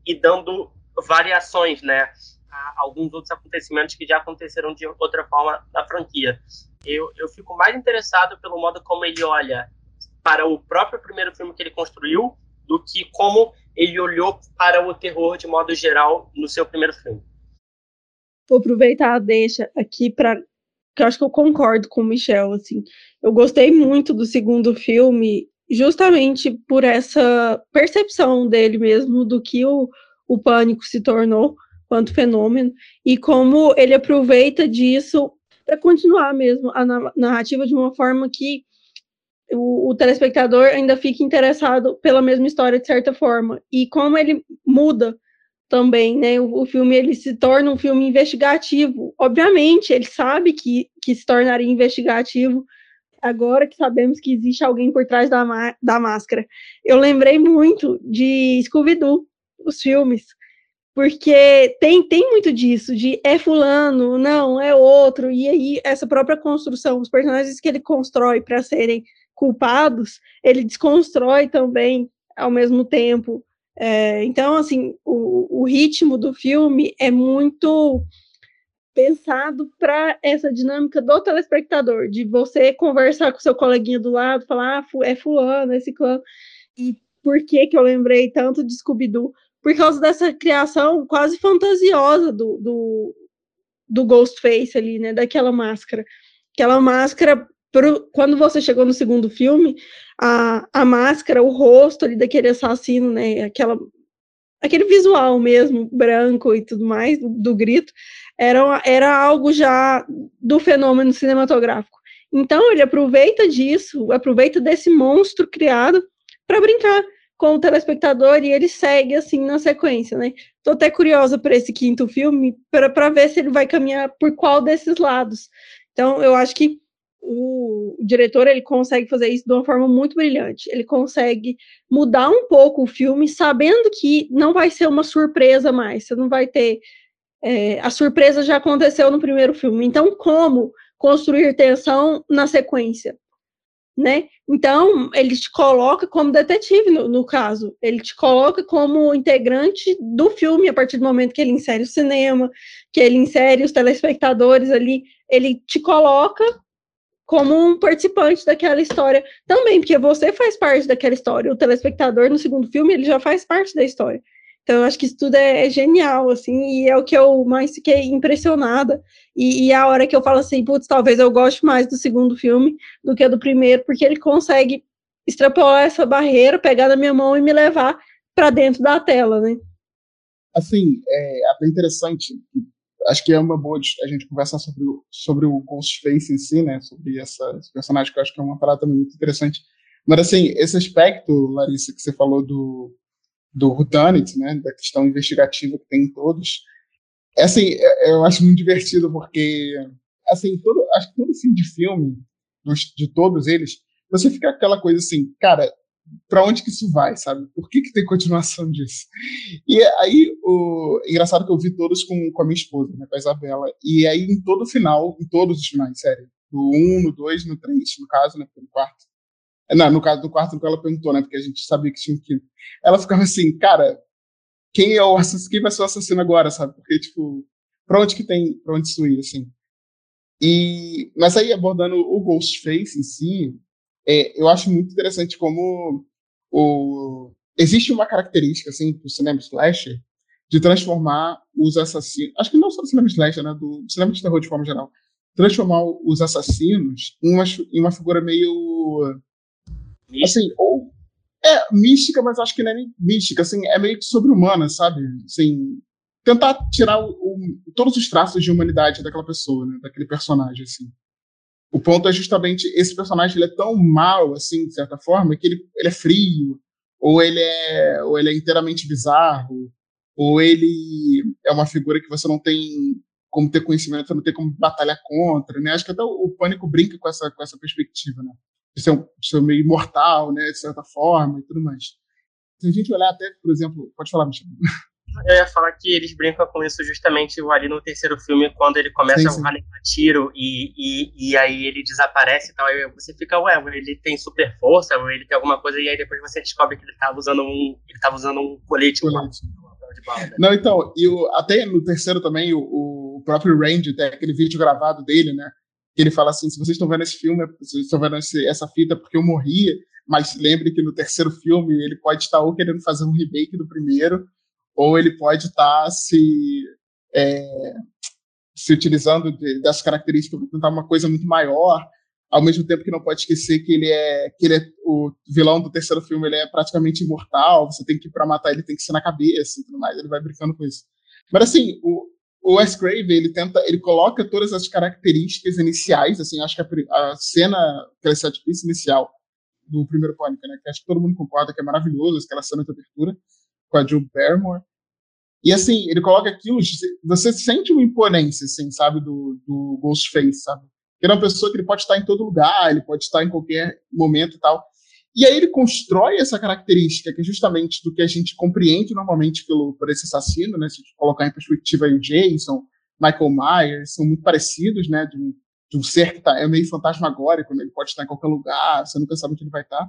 e dando variações, né? A alguns outros acontecimentos que já aconteceram de outra forma na franquia. Eu, eu fico mais interessado pelo modo como ele olha para o próprio primeiro filme que ele construiu do que como ele olhou para o terror de modo geral no seu primeiro filme. Vou aproveitar a deixa aqui para que eu acho que eu concordo com o Michel, assim. Eu gostei muito do segundo filme justamente por essa percepção dele mesmo do que o, o pânico se tornou quanto fenômeno e como ele aproveita disso para continuar mesmo a narrativa de uma forma que o, o, telespectador ainda fica interessado pela mesma história de certa forma e como ele muda também, né? O, o, filme ele se torna um filme investigativo. Obviamente, ele sabe que, que se tornaria investigativo agora que sabemos que existe alguém por trás da, da máscara. Eu lembrei muito de Scooby-Doo, os filmes, porque tem, tem muito disso, de é fulano, não, é outro, e aí essa própria construção, os personagens que ele constrói para serem culpados, ele desconstrói também ao mesmo tempo. É, então, assim, o, o ritmo do filme é muito pensado para essa dinâmica do telespectador, de você conversar com seu coleguinha do lado, falar, ah, é fulano, é ciclano. E por que que eu lembrei tanto de Scooby-Doo? Por causa dessa criação quase fantasiosa do, do, do Ghostface ali, né, daquela máscara. Aquela máscara, pro, quando você chegou no segundo filme, a, a máscara, o rosto ali daquele assassino, né, aquela aquele visual mesmo, branco e tudo mais, do, do grito, era, era algo já do fenômeno cinematográfico. Então ele aproveita disso, aproveita desse monstro criado para brincar com o telespectador e ele segue assim na sequência, né? Tô até curiosa para esse quinto filme para ver se ele vai caminhar por qual desses lados. Então eu acho que o, diretor ele consegue fazer isso de uma forma muito brilhante. Ele consegue mudar um pouco o filme, sabendo que não vai ser uma surpresa mais. Você não vai ter é, a surpresa já aconteceu no primeiro filme. Então, como construir tensão na sequência? Né? Então, ele te coloca como detetive, no, no, caso. Ele te coloca como integrante do filme a partir do momento que ele insere o cinema, que ele insere os telespectadores ali. Ele te coloca como um participante daquela história também, porque você faz parte daquela história. O telespectador, no segundo filme, ele já faz parte da história. Então, eu acho que isso tudo é, é, genial, assim, e é o que eu mais fiquei impressionada. E, e a hora que eu falo assim, putz, talvez eu goste mais do segundo filme do que do primeiro, porque ele consegue extrapolar essa barreira, pegar na minha mão e me levar para dentro da tela, né? Assim, é até interessante. Acho que é uma boa a gente conversar sobre o, sobre o Ghostface em si, né? Sobre essa, esse personagem, que eu acho que é uma parada muito interessante. Mas, assim, esse aspecto, Larissa, que você falou do, do Rutanit, né, da questão investigativa que tem em todos. É assim, é, eu acho muito divertido porque, assim, todo, acho que todo fim de filme, dos, de todos eles, você fica aquela coisa assim, cara, para onde que isso vai, sabe? Por que que tem continuação disso? E aí, o engraçado que eu vi todos com, com a minha esposa, né, com a Isabela, e aí em todo final, em todos os finais, sério, no 1, um, no 2, no 3, no caso, né, no quarto, não, no caso do quarto que ela perguntou, né? Porque a gente sabia que tinha que. Ela ficava assim, cara, quem é o assassino? Quem vai ser o assassino agora, sabe? Porque, tipo, pra onde que tem. Pra onde isso ir, assim? E, mas aí, abordando o Ghostface em si, é, eu acho muito interessante como o, existe uma característica, assim, do cinema slasher, de transformar os assassinos. Acho que não só do cinema slasher, né? Do cinema de terror de forma geral. Transformar os assassinos em uma, em uma figura meio Assim, ou é mística, mas acho que não é nem mística, assim, é meio que sobre-humana, sabe? Assim, tentar tirar o, o, todos os traços de humanidade daquela pessoa, né? daquele personagem, assim. O ponto é justamente esse personagem ele é tão mal, assim, de certa forma, que ele, ele é frio, ou ele é, ou ele é inteiramente bizarro, ou ele é uma figura que você não tem como ter conhecimento, não tem como batalhar contra, né? Acho que até o, o Pânico brinca com essa, com essa perspectiva, né? De ser, um, de ser meio imortal, né? De certa forma e tudo mais. Se a gente olhar até, por exemplo, pode falar, Michel. [LAUGHS] Eu ia falar que eles brincam com isso justamente ali no terceiro filme, quando ele começa sim, sim. a levar tiro e, e, e aí ele desaparece e tal. Aí você fica, ué, ele tem super força, ou ele tem alguma coisa, e aí depois você descobre que ele estava usando um. Ele tava usando um colete, colete. de bala. Né? Não, então, e até no terceiro também, o, o próprio Randy tem aquele vídeo gravado dele, né? Ele fala assim: se vocês estão vendo esse filme, se vocês estão vendo esse, essa fita porque eu morri, mas lembre que no terceiro filme ele pode estar ou querendo fazer um remake do primeiro ou ele pode estar se, é, se utilizando de, das características para tentar uma coisa muito maior, ao mesmo tempo que não pode esquecer que ele é que ele é o vilão do terceiro filme, ele é praticamente imortal, você tem que para matar ele tem que ser na cabeça e tudo mais, ele vai brincando com isso. Mas assim, o, o Wes Craven, ele tenta, ele coloca todas as características iniciais, assim, acho que a, a cena, aquela set piece inicial do primeiro Pânico, né, que acho que todo mundo concorda que é maravilhoso, aquela cena de abertura, com a Drew Barrymore. E assim, ele coloca aquilo, você sente uma imponência, assim, sabe, do, do Ghostface, sabe? Ele é uma pessoa que ele pode estar em todo lugar, ele pode estar em qualquer momento e tal. E aí ele constrói essa característica, que é justamente do que a gente compreende normalmente pelo, por esse assassino, né? Se a gente colocar em perspectiva o Jason, Michael Myers, são muito parecidos, né? De um, de um ser que tá, é meio fantasmagórico, né? ele pode estar em qualquer lugar, você nunca sabe onde ele vai estar.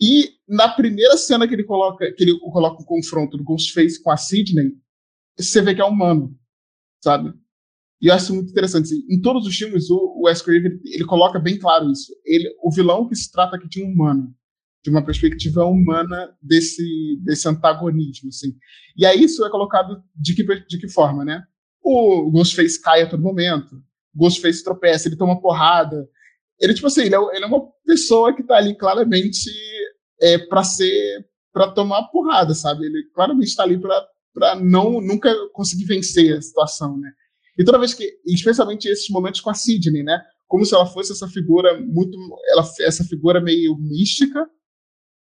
E na primeira cena que ele coloca, que ele coloca o confronto do Ghostface com a Sidney, você vê que é humano, sabe? E eu acho muito interessante. Em todos os filmes, o Wes Craven ele coloca bem claro isso. Ele, o vilão que se trata aqui de um humano, de uma perspectiva humana desse desse antagonismo, assim. E aí isso é colocado de que de que forma, né? O Ghostface cai a todo momento, o Ghostface tropeça, ele toma porrada. Ele tipo assim, ele é, ele é uma pessoa que está ali claramente é, para ser para tomar porrada, sabe? Ele claramente está ali para não nunca conseguir vencer a situação, né? E toda vez que, especialmente esses momentos com a Sidney, né? Como se ela fosse essa figura muito, ela essa figura meio mística,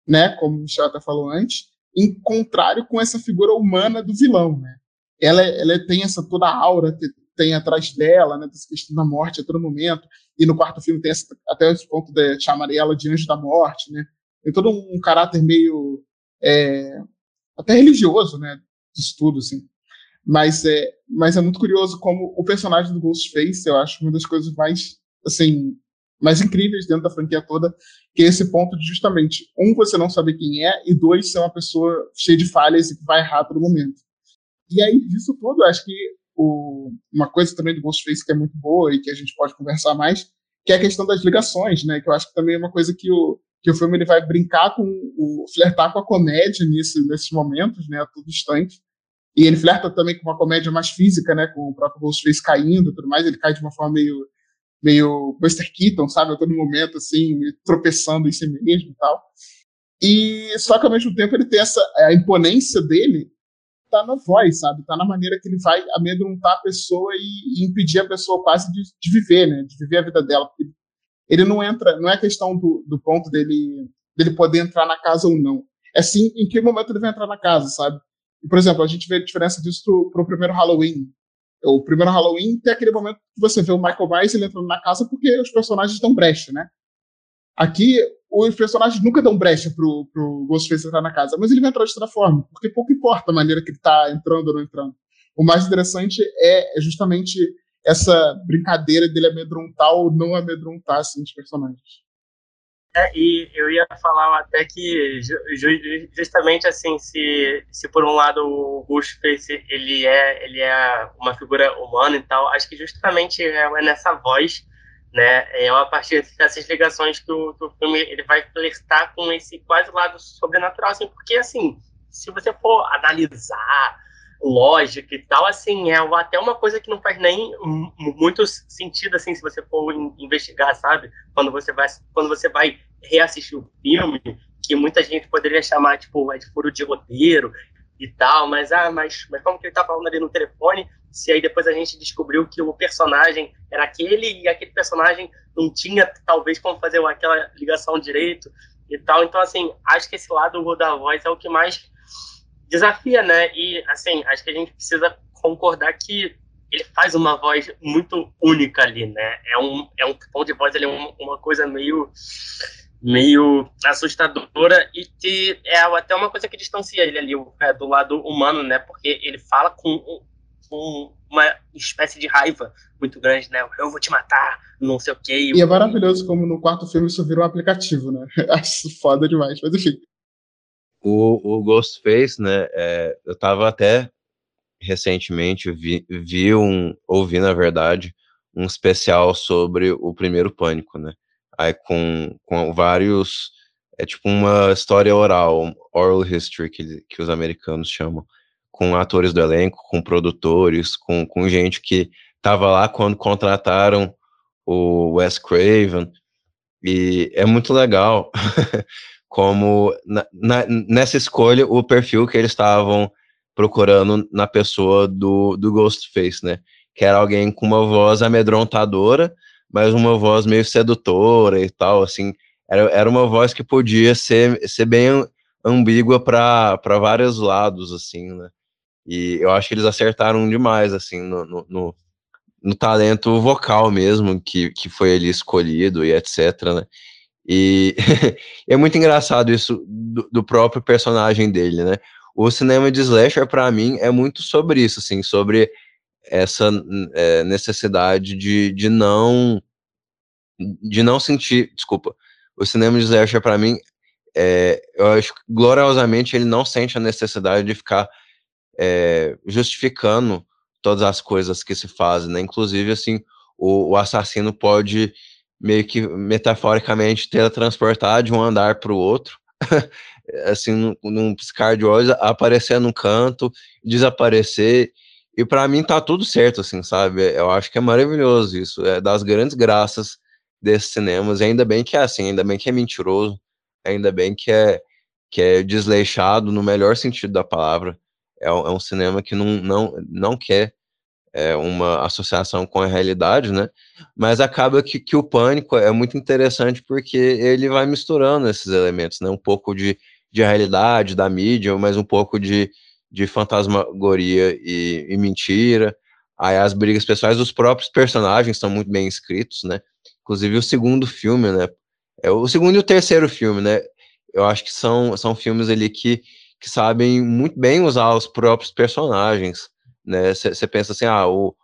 né? Como o Michel até falou antes, em contrário com essa figura humana do vilão, né? Ela, ela tem essa toda a aura tem atrás dela, né? Dessa questão da morte a todo momento. E no quarto filme tem essa, até esse ponto de chamar ela de anjo da morte, né? tem todo um caráter meio é, até religioso, né, disso tudo, assim. Mas é, mas é muito curioso como o personagem do Ghostface, eu acho uma das coisas mais, assim, mais incríveis dentro da franquia toda, que é esse ponto de justamente, um, você não saber quem é, e dois, ser uma pessoa cheia de falhas e que vai errar todo momento. E aí, disso tudo, acho que o, uma coisa também do Ghostface que é muito boa e que a gente pode conversar mais, que é a questão das ligações, né? Que eu acho que também é uma coisa que o, que o filme ele vai brincar com o flertar com a comédia nesse, nesses momentos, né, a todo instante. E ele flerta também com uma comédia mais física, né, com o próprio Ghostface caindo e tudo mais, ele cai de uma forma meio meio Buster Keaton, sabe, a todo momento assim, tropeçando em si mesmo e tal. E só que ao mesmo tempo ele tem essa a imponência dele tá na voz, sabe? Tá na maneira que ele vai amedrontar a pessoa e, e impedir a pessoa quase de, de, viver, né? De viver a vida dela. Porque ele não entra, não é questão do, do ponto dele, dele poder entrar na casa ou não. É sim em que momento ele vai entrar na casa, sabe? Por exemplo, a gente vê a diferença disso pro, primeiro Halloween. O primeiro Halloween tem aquele momento que você vê o Michael Myers ele entrando na casa porque os personagens dão brecha, né? Aqui, os personagens nunca dão brecha pro, pro Ghostface entrar na casa, mas ele vai entrar de outra forma, porque pouco importa a maneira que ele tá entrando ou não entrando. O mais interessante é, é justamente essa brincadeira dele amedrontar ou não amedrontar assim, os personagens. É, e eu ia falar até que justamente assim, se, se por um lado o Ghostface ele é, ele é uma figura humana e tal, acho que justamente é, nessa voz, né, é a partir dessas ligações que o, que o filme ele vai flertar com esse quase lado sobrenatural, assim, porque assim, se você for analisar lógica e tal, assim, é até uma coisa que não faz nem muito sentido, assim, se você for investigar, sabe? Quando você vai, quando você vai reassistir o filme, que muita gente poderia chamar, tipo, é de furo de roteiro e tal, mas, ah, mas, mas como que ele tá falando ali no telefone, se aí depois a gente descobriu que o personagem era aquele e aquele personagem não tinha, talvez, como fazer aquela ligação direito e tal. Então, assim, acho que esse lado da voz é o que mais desafia, né? E, assim, acho que a gente precisa concordar que ele faz uma voz muito única ali, né? É um, é um tom de voz, ele é uma, uma coisa meio meio assustadora e que é até uma coisa que distancia ele ali é, do lado humano, né? Porque ele fala com, com uma espécie de raiva muito grande, né? Eu vou te matar, não sei o quê. E é maravilhoso como no quarto filme isso vira um aplicativo, né? [LAUGHS] Acho foda demais, mas enfim. O, o Ghostface, né? É, eu tava até recentemente, vi, vi um, ouvi na verdade, um especial sobre o primeiro Pânico, né? Aí com, com vários. É tipo uma história oral, oral history, que, que os americanos chamam. Com atores do elenco, com produtores, com, com gente que estava lá quando contrataram o Wes Craven. E é muito legal [LAUGHS] como na, na, nessa escolha o perfil que eles estavam procurando na pessoa do, do Ghostface, né? Que era alguém com uma voz amedrontadora, mas uma voz meio sedutora e tal, assim, era, era uma voz que podia ser, ser bem ambígua para vários lados, assim, né? E eu acho que eles acertaram demais, assim, no, no, no, no talento vocal mesmo, que, que foi ali escolhido e etc, né? E [LAUGHS] é muito engraçado isso do, do, próprio personagem dele, né? O cinema de slasher, para mim, é muito sobre isso, assim, sobre essa é, necessidade de, de não de não sentir, desculpa, o cinema de slasher para mim, é, eu acho que gloriosamente ele não sente a necessidade de ficar é, justificando todas as coisas que se fazem, né? Inclusive, assim, o, o assassino pode meio que metaforicamente teletransportar de um andar para o outro, [LAUGHS] assim, num, piscar de olhos, aparecer num canto, desaparecer e para mim tá tudo certo, assim, sabe? Eu acho que é maravilhoso isso. É das grandes graças desses cinemas. E ainda bem que é assim, ainda bem que é mentiroso, ainda bem que é, que é desleixado no melhor sentido da palavra. É, é um cinema que não, não, não quer é, uma associação com a realidade, né? Mas acaba que, que o pânico é muito interessante porque ele vai misturando esses elementos, né? Um pouco de, de realidade, da mídia, mas um pouco de de fantasmagoria e, e, mentira. Aí as brigas pessoais dos próprios personagens são muito bem escritos, né? Inclusive o segundo filme, né? É o segundo e o terceiro filme, né? Eu acho que são, são filmes ali que, que sabem muito bem usar os próprios personagens, né? Você pensa assim, ah, o,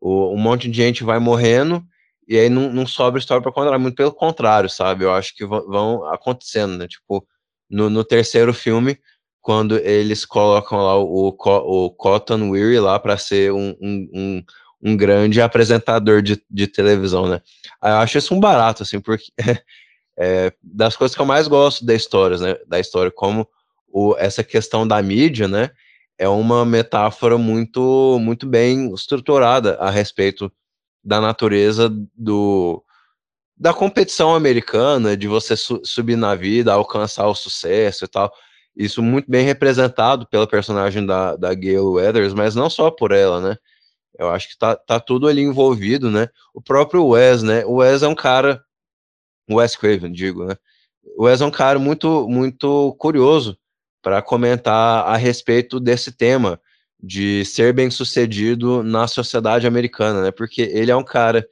o, um monte de gente vai morrendo e aí não, não sobra história para contar, muito pelo contrário, sabe? Eu acho que vão acontecendo, né? Tipo, no, no terceiro filme, quando eles colocam lá o, o Cotton Weary lá para ser um, um, um, um, grande apresentador de, de televisão, né? Eu acho isso um barato, assim, porque [LAUGHS] é, das coisas que eu mais gosto da história, né? Da história, como o, essa questão da mídia, né? É uma metáfora muito, muito bem estruturada a respeito da natureza do, da competição americana, de você su subir na vida, alcançar o sucesso e tal. Isso muito bem representado pela personagem da, da Gail Weathers, mas não só por ela, né? Eu acho que tá, tá tudo ali envolvido, né? O próprio Wes, né? O Wes é um cara. Wes Craven, digo, né? O Wes é um cara muito, muito curioso para comentar a respeito desse tema de ser bem sucedido na sociedade americana, né? Porque ele é um cara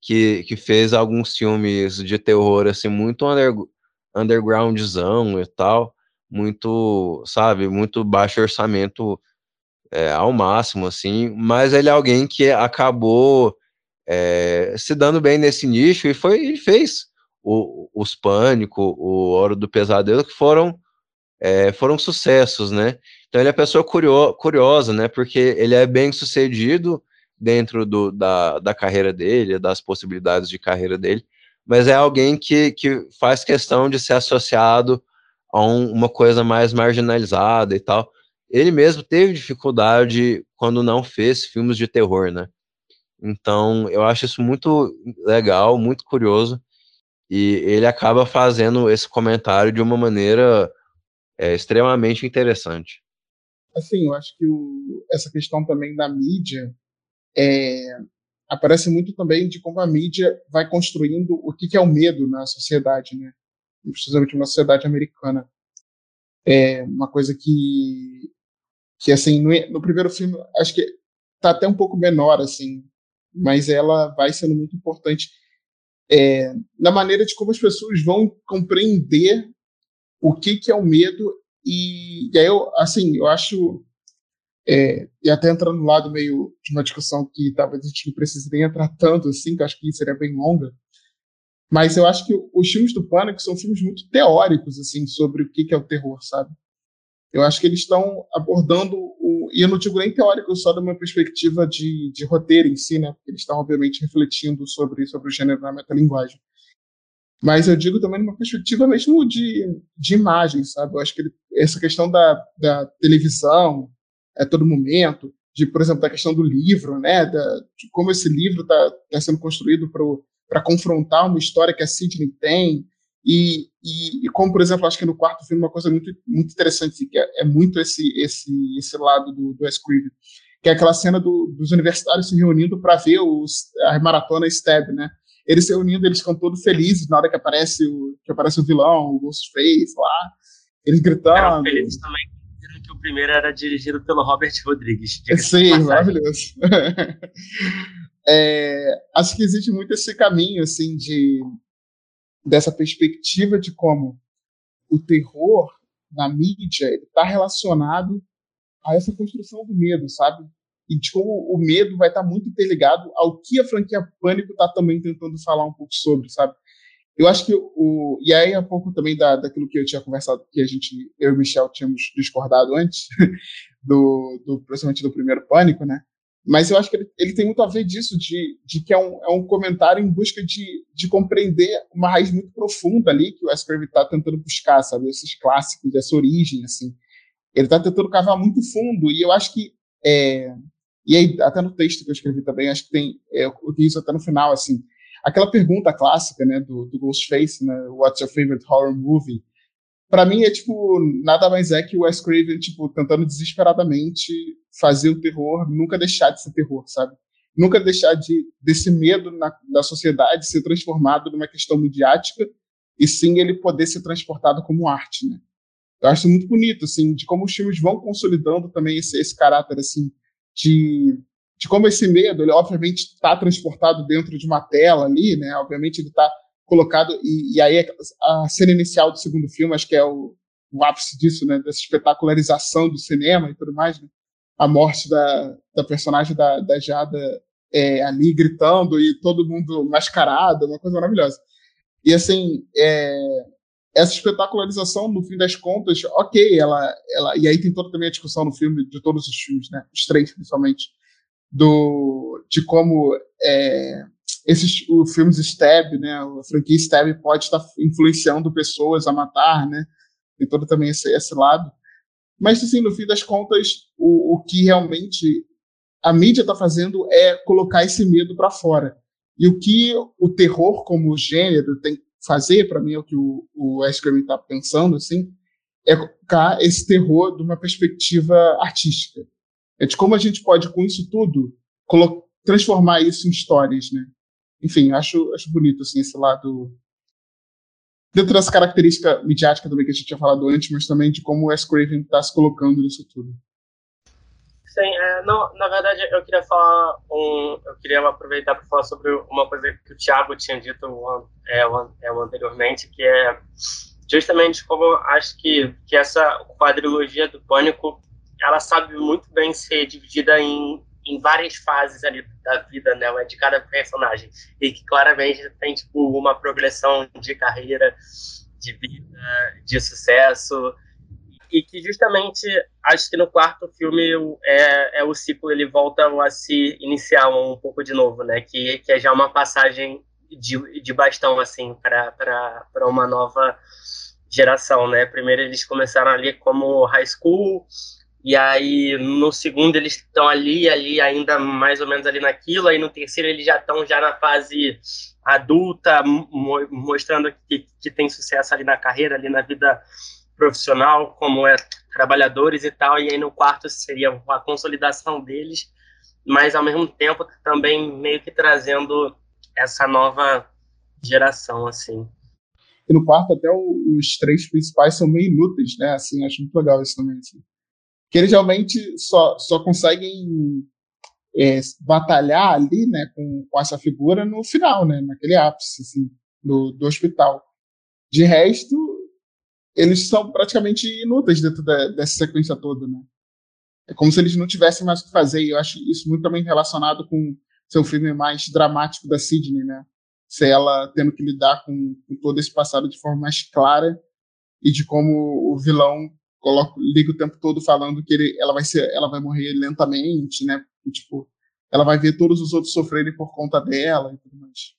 que, que fez alguns filmes de terror, assim, muito under, undergroundzão e tal, muito, sabe, muito baixo orçamento é, ao máximo, assim, mas ele é alguém que acabou é, se dando bem nesse nicho e foi, ele fez o, os Pânico, o Hora do Pesadelo, que foram, é, foram sucessos, né? Então ele é pessoa curio, curiosa, né? Porque ele é bem sucedido dentro do, da, da carreira dele, das possibilidades de carreira dele, mas é alguém que, que faz questão de ser associado a um, uma coisa mais marginalizada e tal. Ele mesmo teve dificuldade quando não fez filmes de terror, né? Então, eu acho isso muito legal, muito curioso, e ele acaba fazendo esse comentário de uma maneira é, extremamente interessante. Assim, eu acho que o, essa questão também da mídia é, aparece muito também de como a mídia vai construindo o que, que é o medo na sociedade, né? precisamente numa sociedade americana. É uma coisa que, que assim, no, no primeiro filme, acho que tá até um pouco menor, assim, mas ela vai sendo muito importante é, na maneira de como as pessoas vão compreender o que, que é o medo e, e aí eu, assim, eu acho é, e até entrando no lado meio de uma discussão que talvez a gente não precise nem entrar tanto assim, que eu acho que seria bem longa, mas eu acho que os filmes do Pânico são filmes muito teóricos, assim, sobre o que é o terror, sabe? Eu acho que eles estão abordando, o, e eu não digo nem teórico só de uma perspectiva de, de roteiro em si, né? Eles estão, obviamente, refletindo sobre, sobre o gênero na metalinguagem. Mas eu digo também numa perspectiva mesmo de, de imagem, sabe? Eu acho que ele, essa questão da, da televisão, a todo momento, de, por exemplo, da questão do livro, né? Da, de como esse livro está tá sendo construído para confrontar uma história que a Sidney tem, e, e, e, como, por exemplo, acho que no quarto filme uma coisa muito, muito interessante, que é, é muito esse, esse, esse lado do, do Wes que é aquela cena do, dos universitários se reunindo para ver os, a maratona Stab, né? Eles se reunindo, eles ficam todos felizes na hora que aparece o, que aparece o vilão, o Ghostface lá, eles gritando. Eram felizes também que o primeiro era dirigido pelo Robert Rodrigues. Sim, maravilhoso. [LAUGHS] é, acho que existe muito esse caminho, assim, de dessa perspectiva de como o terror na mídia está relacionado a essa construção do medo, sabe? E de como o medo vai estar tá muito interligado ao que a franquia Pânico está também tentando falar um pouco sobre, sabe? Eu acho que o. E aí, um pouco também da, daquilo que eu tinha conversado, que a gente, eu e o Michel tínhamos discordado antes, [LAUGHS] do, do, principalmente do primeiro Pânico, né? Mas eu acho que ele, ele, tem muito a ver disso, de, de que é um, é um comentário em busca de, de compreender uma raiz muito profunda ali que o Craven está tentando buscar, sabe? Esses clássicos, essa origem, assim. Ele está tentando cavar muito fundo, e eu acho que. É, e aí, até no texto que eu escrevi também, acho que tem. É, eu isso até no final, assim. Aquela pergunta clássica, né, do, do Ghostface, né? What's your favorite horror movie? para mim é tipo nada mais é que o Wes Craven tipo tentando desesperadamente fazer o terror nunca deixar de ser terror sabe nunca deixar de desse medo na, da sociedade ser transformado numa questão midiática e sim ele poder ser transportado como arte né eu acho muito bonito assim de como os filmes vão consolidando também esse, esse caráter assim de de como esse medo ele obviamente está transportado dentro de uma tela ali né? Obviamente ele está colocado, e, e, aí a cena inicial do segundo filme, acho que é o, o ápice disso, né, dessa espetacularização do cinema e tudo mais, né, a morte da, da personagem da, da Jada é, ali gritando e todo mundo mascarado, uma coisa maravilhosa. E assim, é, essa espetacularização, no fim das contas, ok, ela, ela, e aí tem toda também a discussão no filme, de todos os filmes, né, os três principalmente, do, de como é, esses os filmes Stab, né, a franquia Stab pode estar influenciando pessoas a matar, né, tem todo também esse, esse lado. Mas, assim, no fim das contas, o, o que realmente a mídia está fazendo é colocar esse medo para fora. E o que o terror como gênero tem fazer, para mim, é o que o, o Wes está pensando, assim, é colocar esse terror de uma perspectiva artística. É de como a gente pode, com isso tudo, transformar isso em histórias, né? enfim, acho, acho bonito assim, esse lado. Dentro dessa característica midiática também que a gente tinha falado antes, mas também de como o S. Craven está se colocando nisso tudo. Sim, é, não, na verdade eu queria falar um, eu queria aproveitar para falar sobre uma coisa que o Thiago tinha dito é, é, anteriormente, que é justamente como acho que, que essa quadrilogia do Pânico ela sabe muito bem ser dividida em em várias fases ali da vida, né, de cada personagem. E que claramente tem tipo uma progressão de carreira, de vida, de sucesso e que justamente acho que no quarto filme é, é o ciclo ele volta a se iniciar um pouco de novo, né, que, que é já uma passagem de, de bastão assim para uma nova geração, né? Primeiro eles começaram ali como high school, e aí no segundo eles estão ali, ali ainda mais ou menos ali naquilo, aí no terceiro eles já estão já na fase adulta, mo mostrando que, que tem sucesso ali na carreira, ali na vida profissional, como é trabalhadores e tal, e aí no quarto seria a consolidação deles, mas ao mesmo tempo também meio que trazendo essa nova geração, assim. E no quarto até os três principais são meio inúteis, né? Assim, acho muito legal isso também. Assim. Que eles realmente só, só conseguem é, batalhar ali, né, com, com, essa figura no final, né, naquele ápice, assim, do, do hospital. De resto, eles são praticamente inúteis dentro da, dessa sequência toda, né. É como se eles não tivessem mais o que fazer, e eu acho isso muito também relacionado com ser um filme mais dramático da Sidney, né, ser ela tendo que lidar com, com todo esse passado de forma mais clara e de como o vilão coloca, liga o tempo todo falando que ele, ela vai ser, ela vai morrer lentamente, né? Tipo, ela vai ver todos os outros sofrerem por conta dela e tudo mais.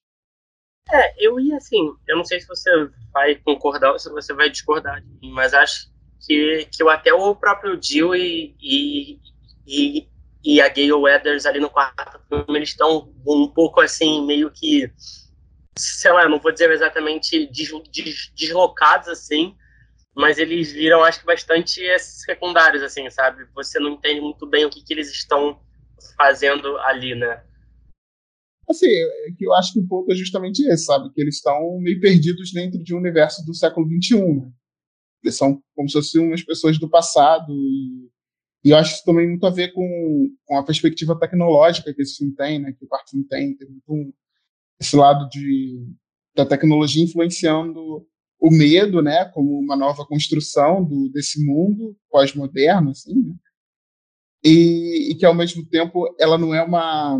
É, eu ia assim, eu não sei se você vai concordar ou se você vai discordar de mim, mas acho que, que até o próprio Jill e, e, e, e a Gayle Weathers ali no quarto filme, eles estão um pouco assim, meio que, sei lá, não vou dizer exatamente des, des, deslocados assim, mas eles viram, acho que, bastante secundários, assim, sabe? Você não entende muito bem o que, que eles estão fazendo ali, né? Assim, é que eu acho que o ponto é justamente esse, sabe? Que eles estão meio perdidos dentro de um universo do século XXI, né? Eles são como se fossem umas pessoas do passado e, e eu acho isso também muito a ver com, com a perspectiva tecnológica que esse filme tem, né? Que o quarto filme tem, tem muito um, esse lado de da tecnologia influenciando o medo, né, como uma nova construção do, desse mundo pós-moderno, assim, né? e, e, que ao mesmo tempo ela não é uma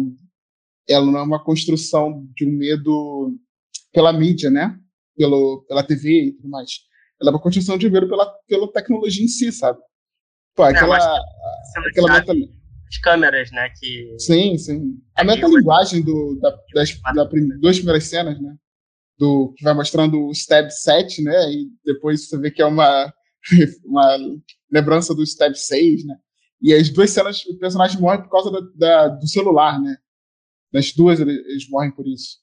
ela não é uma construção de um medo pela mídia, né, pelo pela TV e tudo mais. Ela é uma construção de medo pela pela tecnologia em si, sabe? Pô, aquela é, aquela meta... as câmeras, né, que sim, sim. A metalinguagem do da, das, da, duas primeiras cenas, né? do que vai mostrando o Stab 7, né? E depois você vê que é uma, [LAUGHS] uma lembrança do Stab 6, né? E as duas cenas, o personagem morre por causa da, da, do celular, né? Nas duas eles morrem por isso.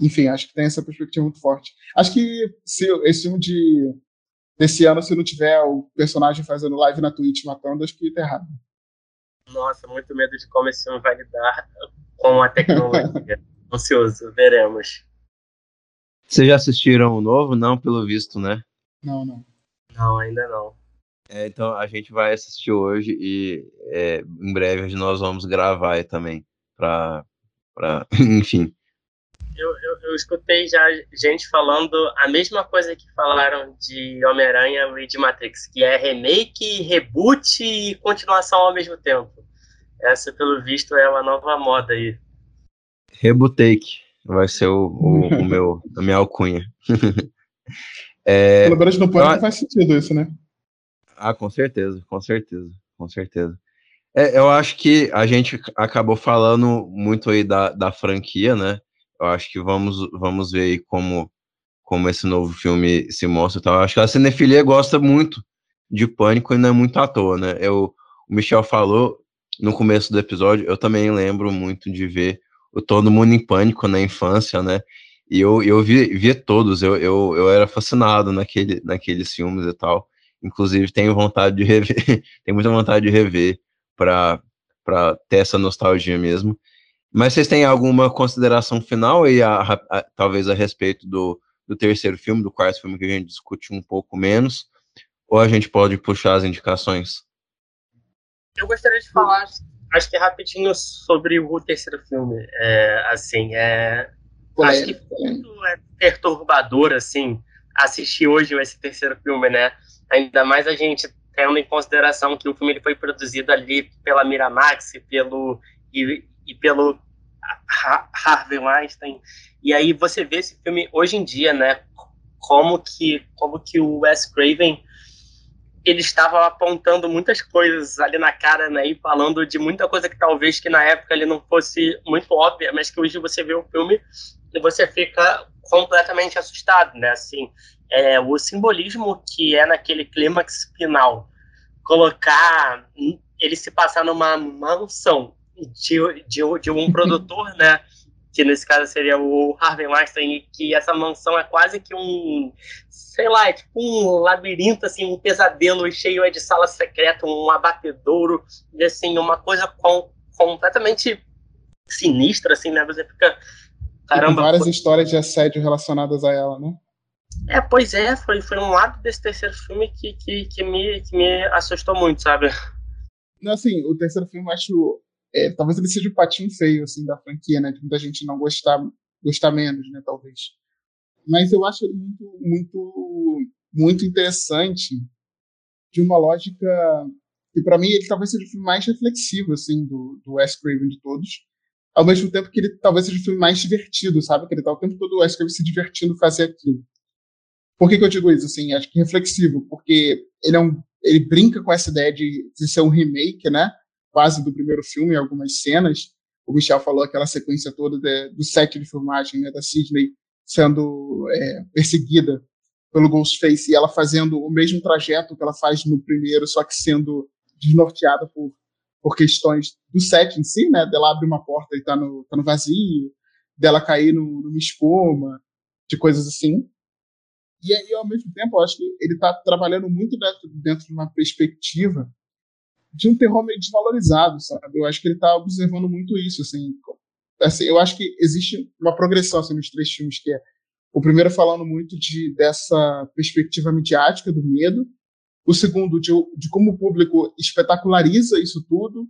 Enfim, acho que tem essa perspectiva muito forte. Acho que se esse filme de desse ano, se não tiver o personagem fazendo live na Twitch matando, acho que tá errado. Nossa, muito medo de como esse filme vai lidar com a tecnologia. [LAUGHS] Ansioso, veremos. Vocês já assistiram o novo? Não, pelo visto, né? Não, não. Não, ainda não. É, então a gente vai assistir hoje e é, em breve nós vamos gravar também. Pra, pra, [LAUGHS] enfim. Eu, eu, eu, escutei já gente falando a mesma coisa que falaram de Homem-Aranha e de Matrix, que é remake, reboot e continuação ao mesmo tempo. Essa, pelo visto, é uma nova moda aí. Rebutake. Vai ser o, o, o [LAUGHS] meu, a minha alcunha. [LAUGHS] é, Pelo menos no Pânico faz sentido isso, né? Ah, com certeza, com certeza, com certeza. É, eu acho que a gente acabou falando muito aí da, da franquia, né? Eu acho que vamos, vamos ver aí como, como esse novo filme se mostra. Então, eu acho que a cinefilia gosta muito de Pânico e não é muito à toa, né? Eu, o Michel falou no começo do episódio, eu também lembro muito de ver o Todo Mundo em Pânico na infância, né? E eu, eu vi, via todos, eu, eu, eu era fascinado naquele, naqueles filmes e tal. Inclusive, tenho vontade de rever, [LAUGHS] tenho muita vontade de rever para ter essa nostalgia mesmo. Mas vocês têm alguma consideração final aí, a, a, a, talvez a respeito do, do terceiro filme, do quarto filme que a gente discute um pouco menos? Ou a gente pode puxar as indicações? Eu gostaria de falar acho que é rapidinho sobre o terceiro filme. É, assim, é, acho que muito é perturbador, assim, assistir hoje esse terceiro filme, né? Ainda mais a gente tendo em consideração que o filme ele foi produzido ali pela Miramax pelo, e, e pelo Harvey Weinstein. E aí você vê esse filme hoje em dia, né? Como que, como que o Wes Craven ele estava apontando muitas coisas ali na cara, né, e falando de muita coisa que talvez que na época ele não fosse muito óbvia, mas que hoje você vê o filme e você fica completamente assustado, né, assim, é, o simbolismo que é naquele clímax final, colocar ele se passar numa mansão de, de, de um [LAUGHS] produtor, né, que nesse caso seria o Harvey Weinstein, e que essa mansão é quase que um, sei lá, é tipo um labirinto, assim, um pesadelo cheio de sala secreta, um abatedouro, assim, uma coisa com, completamente sinistra, assim, né? Você fica. Caramba. E várias histórias de assédio relacionadas a ela, né? É, pois é, foi, foi um lado desse terceiro filme que, que, que, me, que me assustou muito, sabe? Não, assim, o terceiro filme eu acho. É, talvez ele seja o patinho feio, assim, da franquia, né? De muita gente não gostar, gostar menos, né? Talvez. Mas eu acho ele muito, muito, muito interessante de uma lógica que, para mim, ele talvez seja o filme mais reflexivo, assim, do, do Wes Craven de todos. Ao mesmo tempo que ele talvez seja o filme mais divertido, sabe? Que ele tá o tempo todo o Wes Craven se divertindo fazer aquilo. Por que, que eu digo isso? Assim, acho que reflexivo, porque ele é um, ele brinca com essa ideia de, de ser um remake, né? Quase do primeiro filme, algumas cenas. O Michel falou aquela sequência toda de, do set de filmagem, né? Da Sidney sendo é, perseguida pelo Ghostface e ela fazendo o mesmo trajeto que ela faz no primeiro, só que sendo desnorteada por, por questões do set em si, né? Dela abrir uma porta e tá no, tá no vazio, dela cair no, numa espuma, de coisas assim. E aí, ao mesmo tempo, eu acho que ele está trabalhando muito dentro, dentro de uma perspectiva de um terror meio desvalorizado, sabe? Eu acho que ele está observando muito isso, assim, assim. Eu acho que existe uma progressão assim, nos três filmes, que é o primeiro falando muito de, dessa perspectiva midiática do medo, o segundo de, de como o público espetaculariza isso tudo,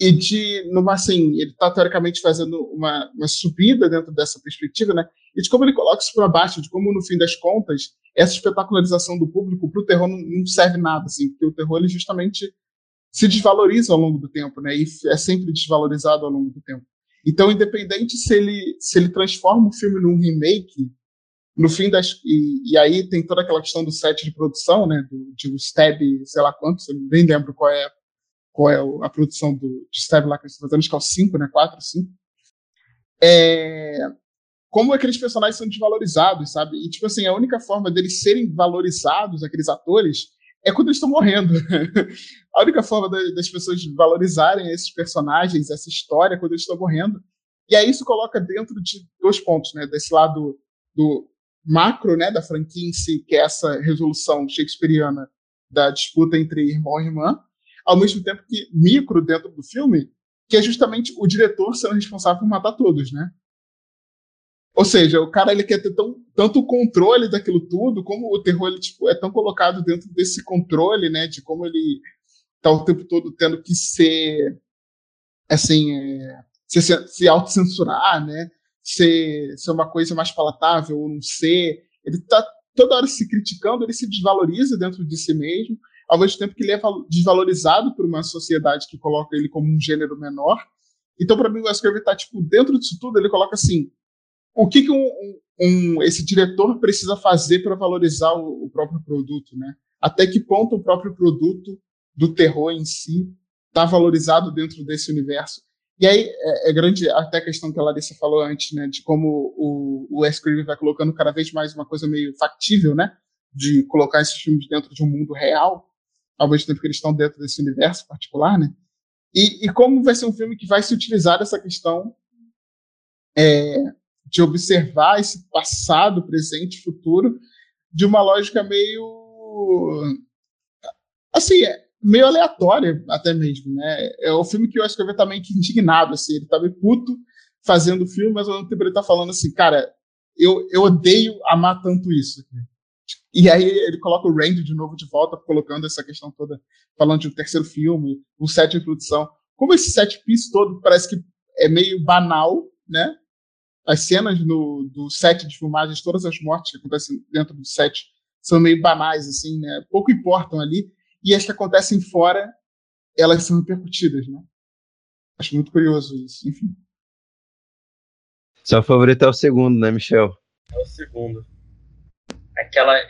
e de, numa, assim, ele está teoricamente fazendo uma, uma subida dentro dessa perspectiva, né? E de como ele coloca isso para baixo, de como, no fim das contas, essa espetacularização do público para o terror não, não, serve nada, assim, porque o terror ele justamente se desvaloriza ao longo do tempo, né? E é sempre desvalorizado ao longo do tempo. Então, independente se ele, se ele transforma o filme num remake, no fim das. E, e aí tem toda aquela questão do set de produção, né? Do, de Stab, sei lá quantos, eu nem lembro qual é qual é a produção do, de Steve lá que eles estão fazendo, acho que é o 5, né? 4, 5. É, como aqueles personagens são desvalorizados, sabe? E, tipo assim, a única forma deles serem valorizados, aqueles atores, é quando eles estão morrendo. [LAUGHS] a única forma das pessoas valorizarem esses personagens, essa história, é quando eles estão morrendo. E aí isso coloca dentro de dois pontos, né? Desse lado do macro, né, da franquia em si, que é essa resolução shakespeariana da disputa entre irmão e irmã, ao mesmo tempo que micro dentro do filme, que é justamente o diretor sendo responsável por matar todos, né? Ou seja, o cara ele quer ter tão, tanto controle daquilo tudo, como o terror ele, tipo, é tão colocado dentro desse controle, né? De como ele tá o tempo todo tendo que ser, assim, é, se, se autocensurar, né? Ser, ser uma coisa mais palatável ou não ser. Ele tá toda hora se criticando, ele se desvaloriza dentro de si mesmo ao mesmo tempo que ele é desvalorizado por uma sociedade que coloca ele como um gênero menor. Então, para mim, o Wes está tipo, dentro disso tudo, ele coloca assim: o que, que um, um, esse diretor precisa fazer para valorizar o, o, próprio produto, né? Até que ponto o próprio produto do terror em si está valorizado dentro desse universo? E aí é, é, grande até a questão que a Larissa falou antes, né? De como o, o Wes Craven vai colocando cada vez mais uma coisa meio factível, né? De colocar esses filmes dentro de um mundo real ao mesmo tempo que eles estão dentro desse universo particular, né? E, e como vai ser um filme que vai se utilizar dessa questão é, de observar esse passado, presente futuro de uma lógica meio assim, é, meio aleatória até mesmo, né? É o filme que eu acho que eu tá meio que indignado, assim, ele tá meio puto fazendo o filme, mas ao mesmo tempo ele tá falando assim, cara, eu, eu odeio amar tanto isso. E aí ele coloca o Randy de novo de volta, colocando essa questão toda, falando de um terceiro filme, um set de produção. Como esse set piece todo parece que é meio banal, né? As cenas no, do set de filmagens, todas as mortes que acontecem dentro do set são meio banais, assim, né? Pouco importam ali. E as que acontecem fora, elas são repercutidas, né? Acho muito curioso isso, enfim. Seu favorito é o segundo, né, Michel? É o segundo. Aquela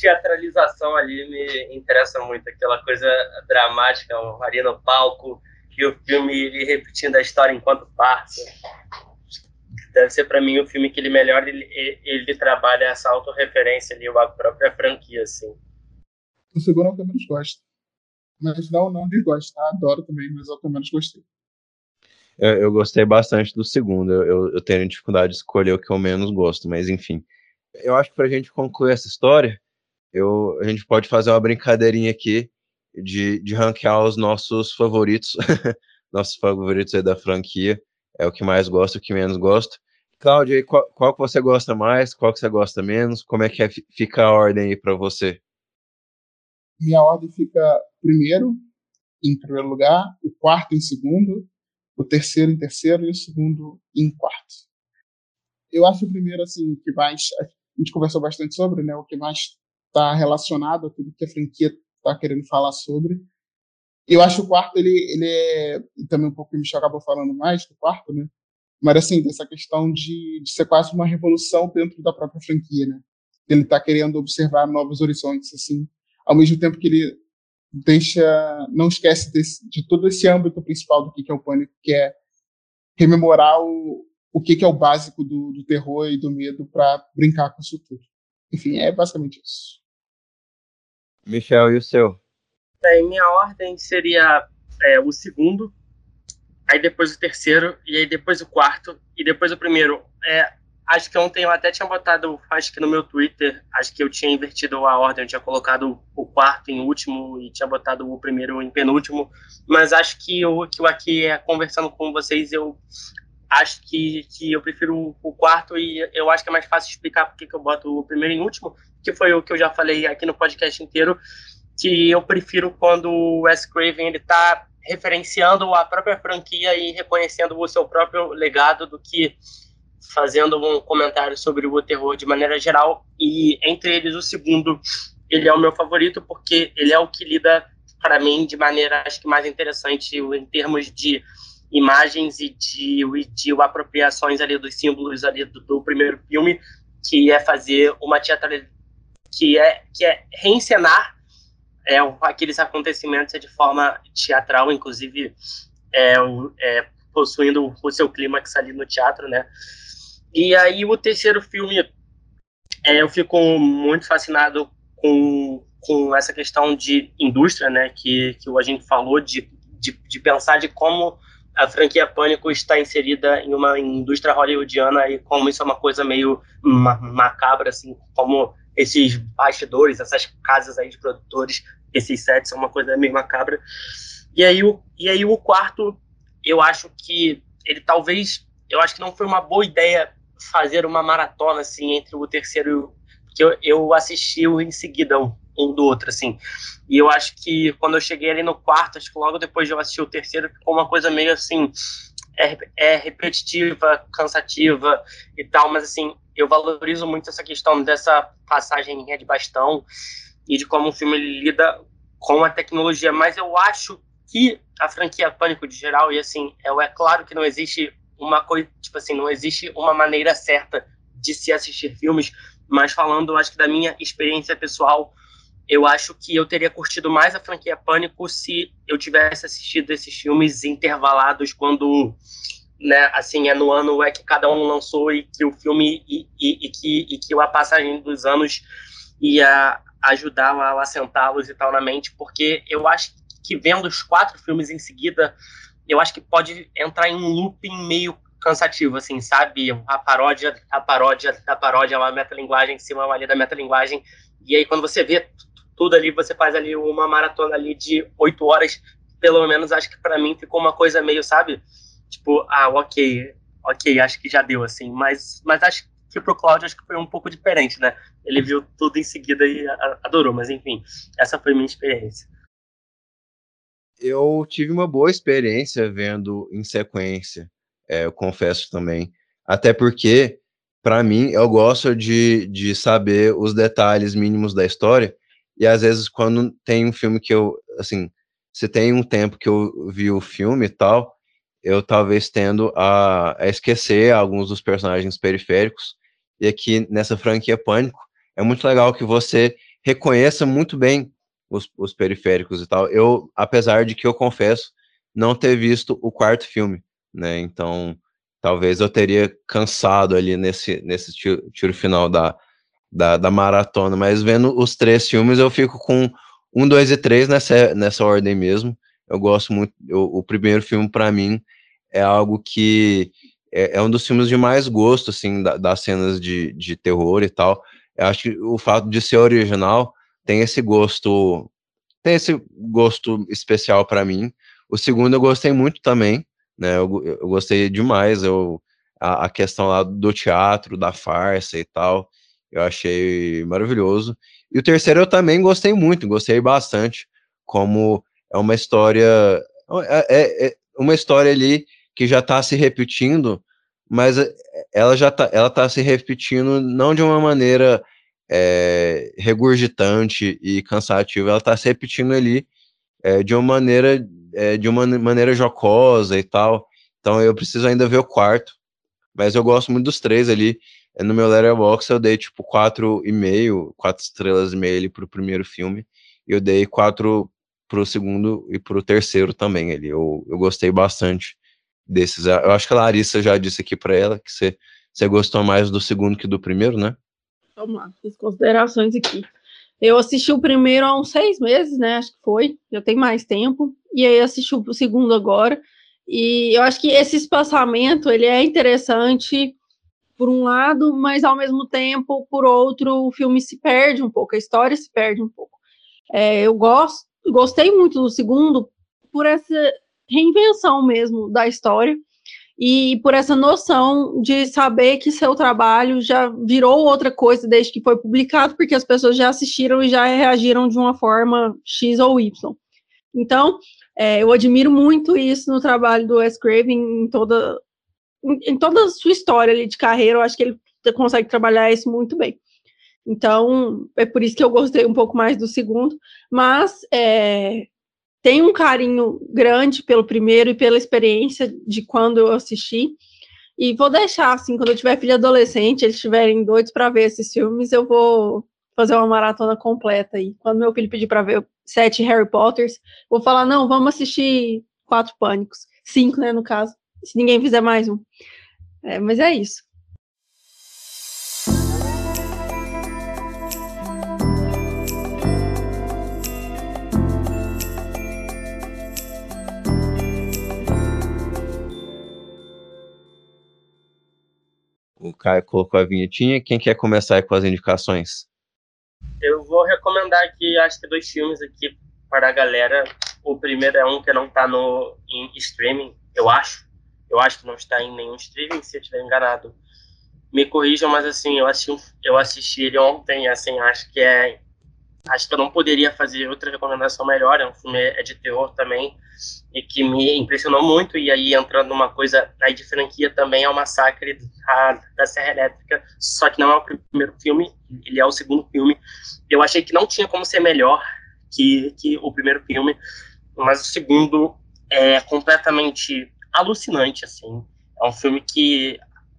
teatralização ali me interessa muito, aquela coisa dramática, ali no palco, e o filme ele repetindo a história enquanto passa. Deve ser para mim o filme que ele melhor ele, ele trabalha essa autorreferência ali, a própria franquia, assim. O segundo é o que eu menos gosto. Mas não, não desgosto, tá? Adoro também, mas é o que eu menos gostei. Eu, eu gostei bastante do segundo. Eu, eu, tenho dificuldade de escolher o que eu menos gosto, mas enfim. Eu acho que pra gente concluir essa história, eu, a gente pode fazer uma brincadeirinha aqui de, de ranquear os nossos favoritos, [LAUGHS] nossos favoritos aí da franquia, é o que mais gosto, o que menos gosto. Cláudia, qual, qual que você gosta mais? Qual que você gosta menos? Como é que é, fica a ordem aí para você? Minha ordem fica primeiro, em primeiro lugar, o quarto em segundo, o terceiro em terceiro e o segundo em quarto. Eu acho o primeiro, assim, que mais. A gente conversou bastante sobre, né? O que mais está relacionado a tudo que a franquia está querendo falar sobre. Eu acho o quarto, ele, ele é. Também um pouco o Michel acabou falando mais do quarto, né? Mas, assim, dessa questão de, de ser quase uma revolução dentro da própria franquia, né? Ele está querendo observar novos horizontes, assim, ao mesmo tempo que ele deixa, não esquece desse, de todo esse âmbito principal do que é o pânico, que é rememorar o, o que é o básico do, do terror e do medo para brincar com isso tudo. Enfim, é basicamente isso. Michel, e o seu? Bem, minha ordem seria é, o segundo, aí depois o terceiro, e aí depois o quarto, e depois o primeiro. É, acho que ontem eu até tinha botado, acho que no meu Twitter, acho que eu tinha invertido a ordem, eu tinha colocado o quarto em último e tinha botado o primeiro em penúltimo, mas acho que eu, que eu aqui, é, conversando com vocês, eu acho que, que eu prefiro o quarto e eu acho que é mais fácil explicar porque que eu boto o primeiro em último, que foi o que eu já falei aqui no podcast inteiro, que eu prefiro quando o Wes Craven ele tá referenciando a própria franquia e reconhecendo o seu próprio legado do que fazendo um comentário sobre o terror de maneira geral e entre eles o segundo ele é o meu favorito porque ele é o que lida para mim de maneira acho que mais interessante em termos de imagens e de, de apropriações ali dos símbolos ali do, do primeiro filme que é fazer uma teatralidade que é que é reencenar é, aqueles acontecimentos de forma teatral, inclusive é, é, possuindo o seu clímax ali no teatro, né? E aí o terceiro filme, é, eu fico muito fascinado com, com essa questão de indústria, né? Que, que a gente falou de, de, de pensar de como a franquia Pânico está inserida em uma indústria hollywoodiana e como isso é uma coisa meio macabra, assim, como esses bastidores, essas casas aí de produtores, esses sets são uma coisa meio macabra. E aí o, e aí o quarto, eu acho que ele talvez, eu acho que não foi uma boa ideia fazer uma maratona assim entre o terceiro que eu, eu assisti em seguida um, um, do outro assim. E eu acho que quando eu cheguei ali no quarto, acho que logo depois de eu assistir o terceiro, ficou uma coisa meio assim é, é repetitiva, cansativa e tal, mas assim, eu valorizo muito essa questão dessa passagem de bastão e de como o filme lida com a tecnologia, mas eu acho que a franquia Pânico de geral, e assim, é, é claro que não existe uma coisa, tipo assim, não existe uma maneira certa de se assistir filmes, mas falando, acho que da minha experiência pessoal, eu acho que eu teria curtido mais a franquia Pânico se eu tivesse assistido esses filmes intervalados quando né, assim, é no ano é que cada um lançou e que o filme e, e, e que, e que a passagem dos anos ia ajudar a assentá-los e tal na mente, porque eu acho que vendo os quatro filmes em seguida, eu acho que pode entrar em um looping meio cansativo, assim, sabe? A paródia, a paródia, a paródia, é uma metalinguagem em cima ali da metalinguagem, e aí quando você vê tudo ali, você faz ali uma maratona ali de oito horas, pelo menos acho que para mim ficou uma coisa meio, sabe? tipo, ah, ok, ok, acho que já deu, assim. Mas, mas acho que pro Cláudio acho que foi um pouco diferente, né? Ele viu tudo em seguida e adorou, mas enfim, essa foi minha experiência. Eu tive uma boa experiência vendo em sequência, é, eu confesso também. Até porque, para mim, eu gosto de, de saber os detalhes mínimos da história. E às vezes, quando tem um filme que eu, assim, se tem um tempo que eu vi o filme e tal, eu talvez tendo a, a, esquecer alguns dos personagens periféricos. E aqui nessa franquia Pânico, é muito legal que você reconheça muito bem os, os periféricos e tal. Eu, apesar de que eu confesso não ter visto o quarto filme, né? Então, talvez eu teria cansado ali nesse, nesse tiro, tiro final da, da, da, maratona, mas vendo os três filmes eu fico com um, dois e três nessa, nessa ordem mesmo. Eu gosto muito, eu, o primeiro filme para mim é algo que é, é, um dos filmes de mais gosto, assim, da, das cenas de, de terror e tal. Eu acho que o fato de ser original tem esse gosto, tem esse gosto especial para mim. O segundo eu gostei muito também, né? Eu, eu gostei demais. Eu a, a questão lá do teatro, da farsa e tal. Eu achei maravilhoso. E o terceiro eu também gostei muito, gostei bastante, como é uma história é, é, é uma história ali que já está se repetindo, mas é, ela já está ela tá se repetindo não de uma maneira é, regurgitante e cansativa, ela está se repetindo ali é, de uma maneira é, de uma maneira jocosa e tal. Então eu preciso ainda ver o quarto, mas eu gosto muito dos três ali. No meu Letterboxd eu dei tipo quatro e meio, quatro estrelas e meio ali pro primeiro filme, e eu dei quatro pro segundo e pro terceiro também ali. Eu, eu gostei bastante desses. Eu acho que a Larissa já disse aqui para ela que você gostou mais do segundo que do primeiro, né? Vamos lá, fiz considerações aqui. Eu assisti o primeiro há uns seis meses, né? Acho que foi. Já tem mais tempo. E aí assisti o segundo agora. E eu acho que esse espaçamento ele é interessante por um lado, mas ao mesmo tempo, por outro, o filme se perde um pouco, a história se perde um pouco. É, eu gosto, gostei muito do segundo por essa reinvenção mesmo da história e por essa noção de saber que seu trabalho já virou outra coisa desde que foi publicado, porque as pessoas já assistiram e já reagiram de uma forma X ou Y. Então, é, eu admiro muito isso no trabalho do Wes Craven em toda, em, em toda a sua história ali de carreira, eu acho que ele consegue trabalhar isso muito bem. Então, é por isso que eu gostei um pouco mais do segundo, mas é, tem um carinho grande pelo primeiro e pela experiência de quando eu assisti. E vou deixar, assim, quando eu tiver filho adolescente, eles estiverem doidos para ver esses filmes, eu vou fazer uma maratona completa aí. Quando meu filho pedir para ver sete Harry Potters, vou falar, não, vamos assistir quatro Pânicos. Cinco, né, no caso. Se ninguém fizer mais um. É, mas é isso. Caio colocou a vinhetinha. Quem quer começar com as indicações? Eu vou recomendar aqui, acho que dois filmes aqui para a galera. O primeiro é um que não está no em streaming, eu acho. Eu acho que não está em nenhum streaming, se eu estiver enganado. Me corrijam, mas assim, eu assisti, eu assisti ele ontem, assim, acho que é acho que eu não poderia fazer outra recomendação melhor. É um filme é de terror também e que me impressionou muito. E aí entrando numa coisa aí de franquia também é o Massacre da, da Serra Elétrica, só que não é o primeiro filme, ele é o segundo filme. Eu achei que não tinha como ser melhor que, que o primeiro filme, mas o segundo é completamente alucinante, assim. É um filme que,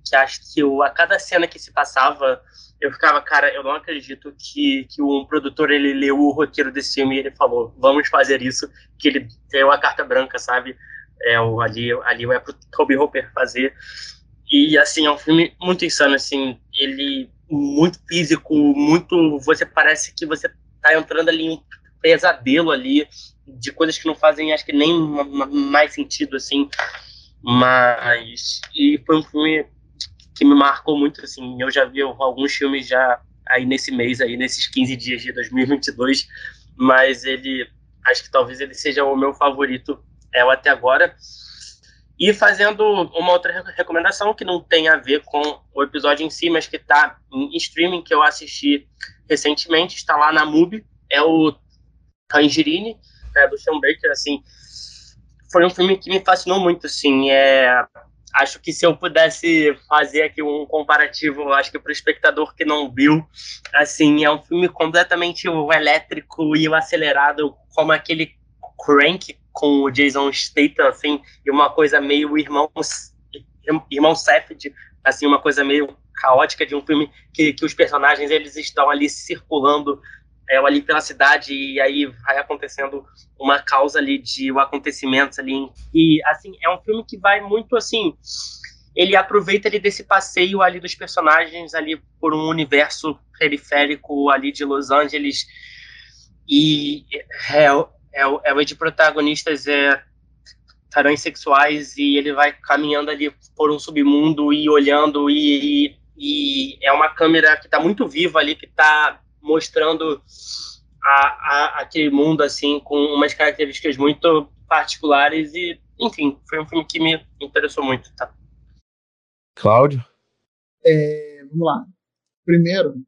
que acho que eu, a cada cena que se passava eu ficava, cara, eu não acredito que, que um produtor ele leu o roteiro desse filme e ele falou, vamos fazer isso, que ele deu a carta branca, sabe? É, o, ali, ali é pro Toby Hopper fazer. E, assim, é um filme muito insano, assim, ele muito físico, muito, você parece que você tá entrando ali em um pesadelo ali, de coisas que não fazem, acho que nem mais sentido, assim, mas, e foi um filme que me marcou muito, assim, eu já vi alguns filmes já aí nesse mês, aí nesses 15 dias de 2022, mas ele, acho que talvez ele seja o meu favorito é, até agora. E fazendo uma outra recomendação que não tem a ver com o episódio em si, mas que está em streaming, que eu assisti recentemente, está lá na MUBI, é o Tangerine, é, do Sean Baker, assim, foi um filme que me fascinou muito, assim, é, acho que se eu pudesse fazer aqui um comparativo, acho que para o espectador que não viu, assim, é um filme completamente elétrico e o acelerado, como aquele Crank com o Jason Statham, assim, e uma coisa meio irmão, irmão Safed, assim, uma coisa meio caótica de um filme que, que os personagens eles estão ali circulando é, ali pela cidade e aí vai acontecendo uma causa ali de um acontecimentos ali. E assim é um filme que vai muito assim ele aproveita ali desse passeio ali dos personagens ali por um universo periférico ali de Los Angeles. E é, é, é o de protagonistas é tarões sexuais e ele vai caminhando ali por um submundo e olhando e, e, e é uma câmera que está muito viva ali que está mostrando a, a, aquele mundo assim com umas características muito particulares e enfim foi um filme que me interessou muito tá Cláudio? É, vamos lá. Primeiro,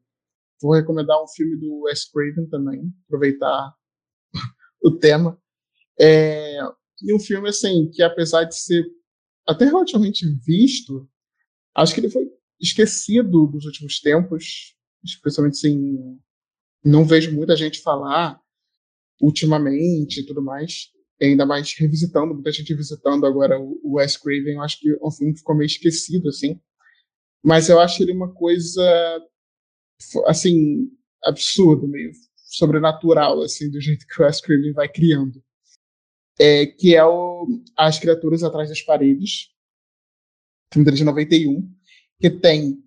vou recomendar um filme do Wes Craven também, aproveitar [LAUGHS] o tema. É, e um filme, assim, que apesar de ser até relativamente visto, acho que ele foi esquecido dos últimos tempos, especialmente assim, não vejo muita gente falar ultimamente e tudo mais, ainda mais revisitando, muita gente visitando agora o Wes Craven, eu acho que é um filme ficou meio esquecido, assim, mas eu acho ele uma coisa, assim, absurda, meio sobrenatural, assim, do jeito que o Wes Craven vai criando. É, que é o As Criaturas Atrás das Paredes, filme de 91, que tem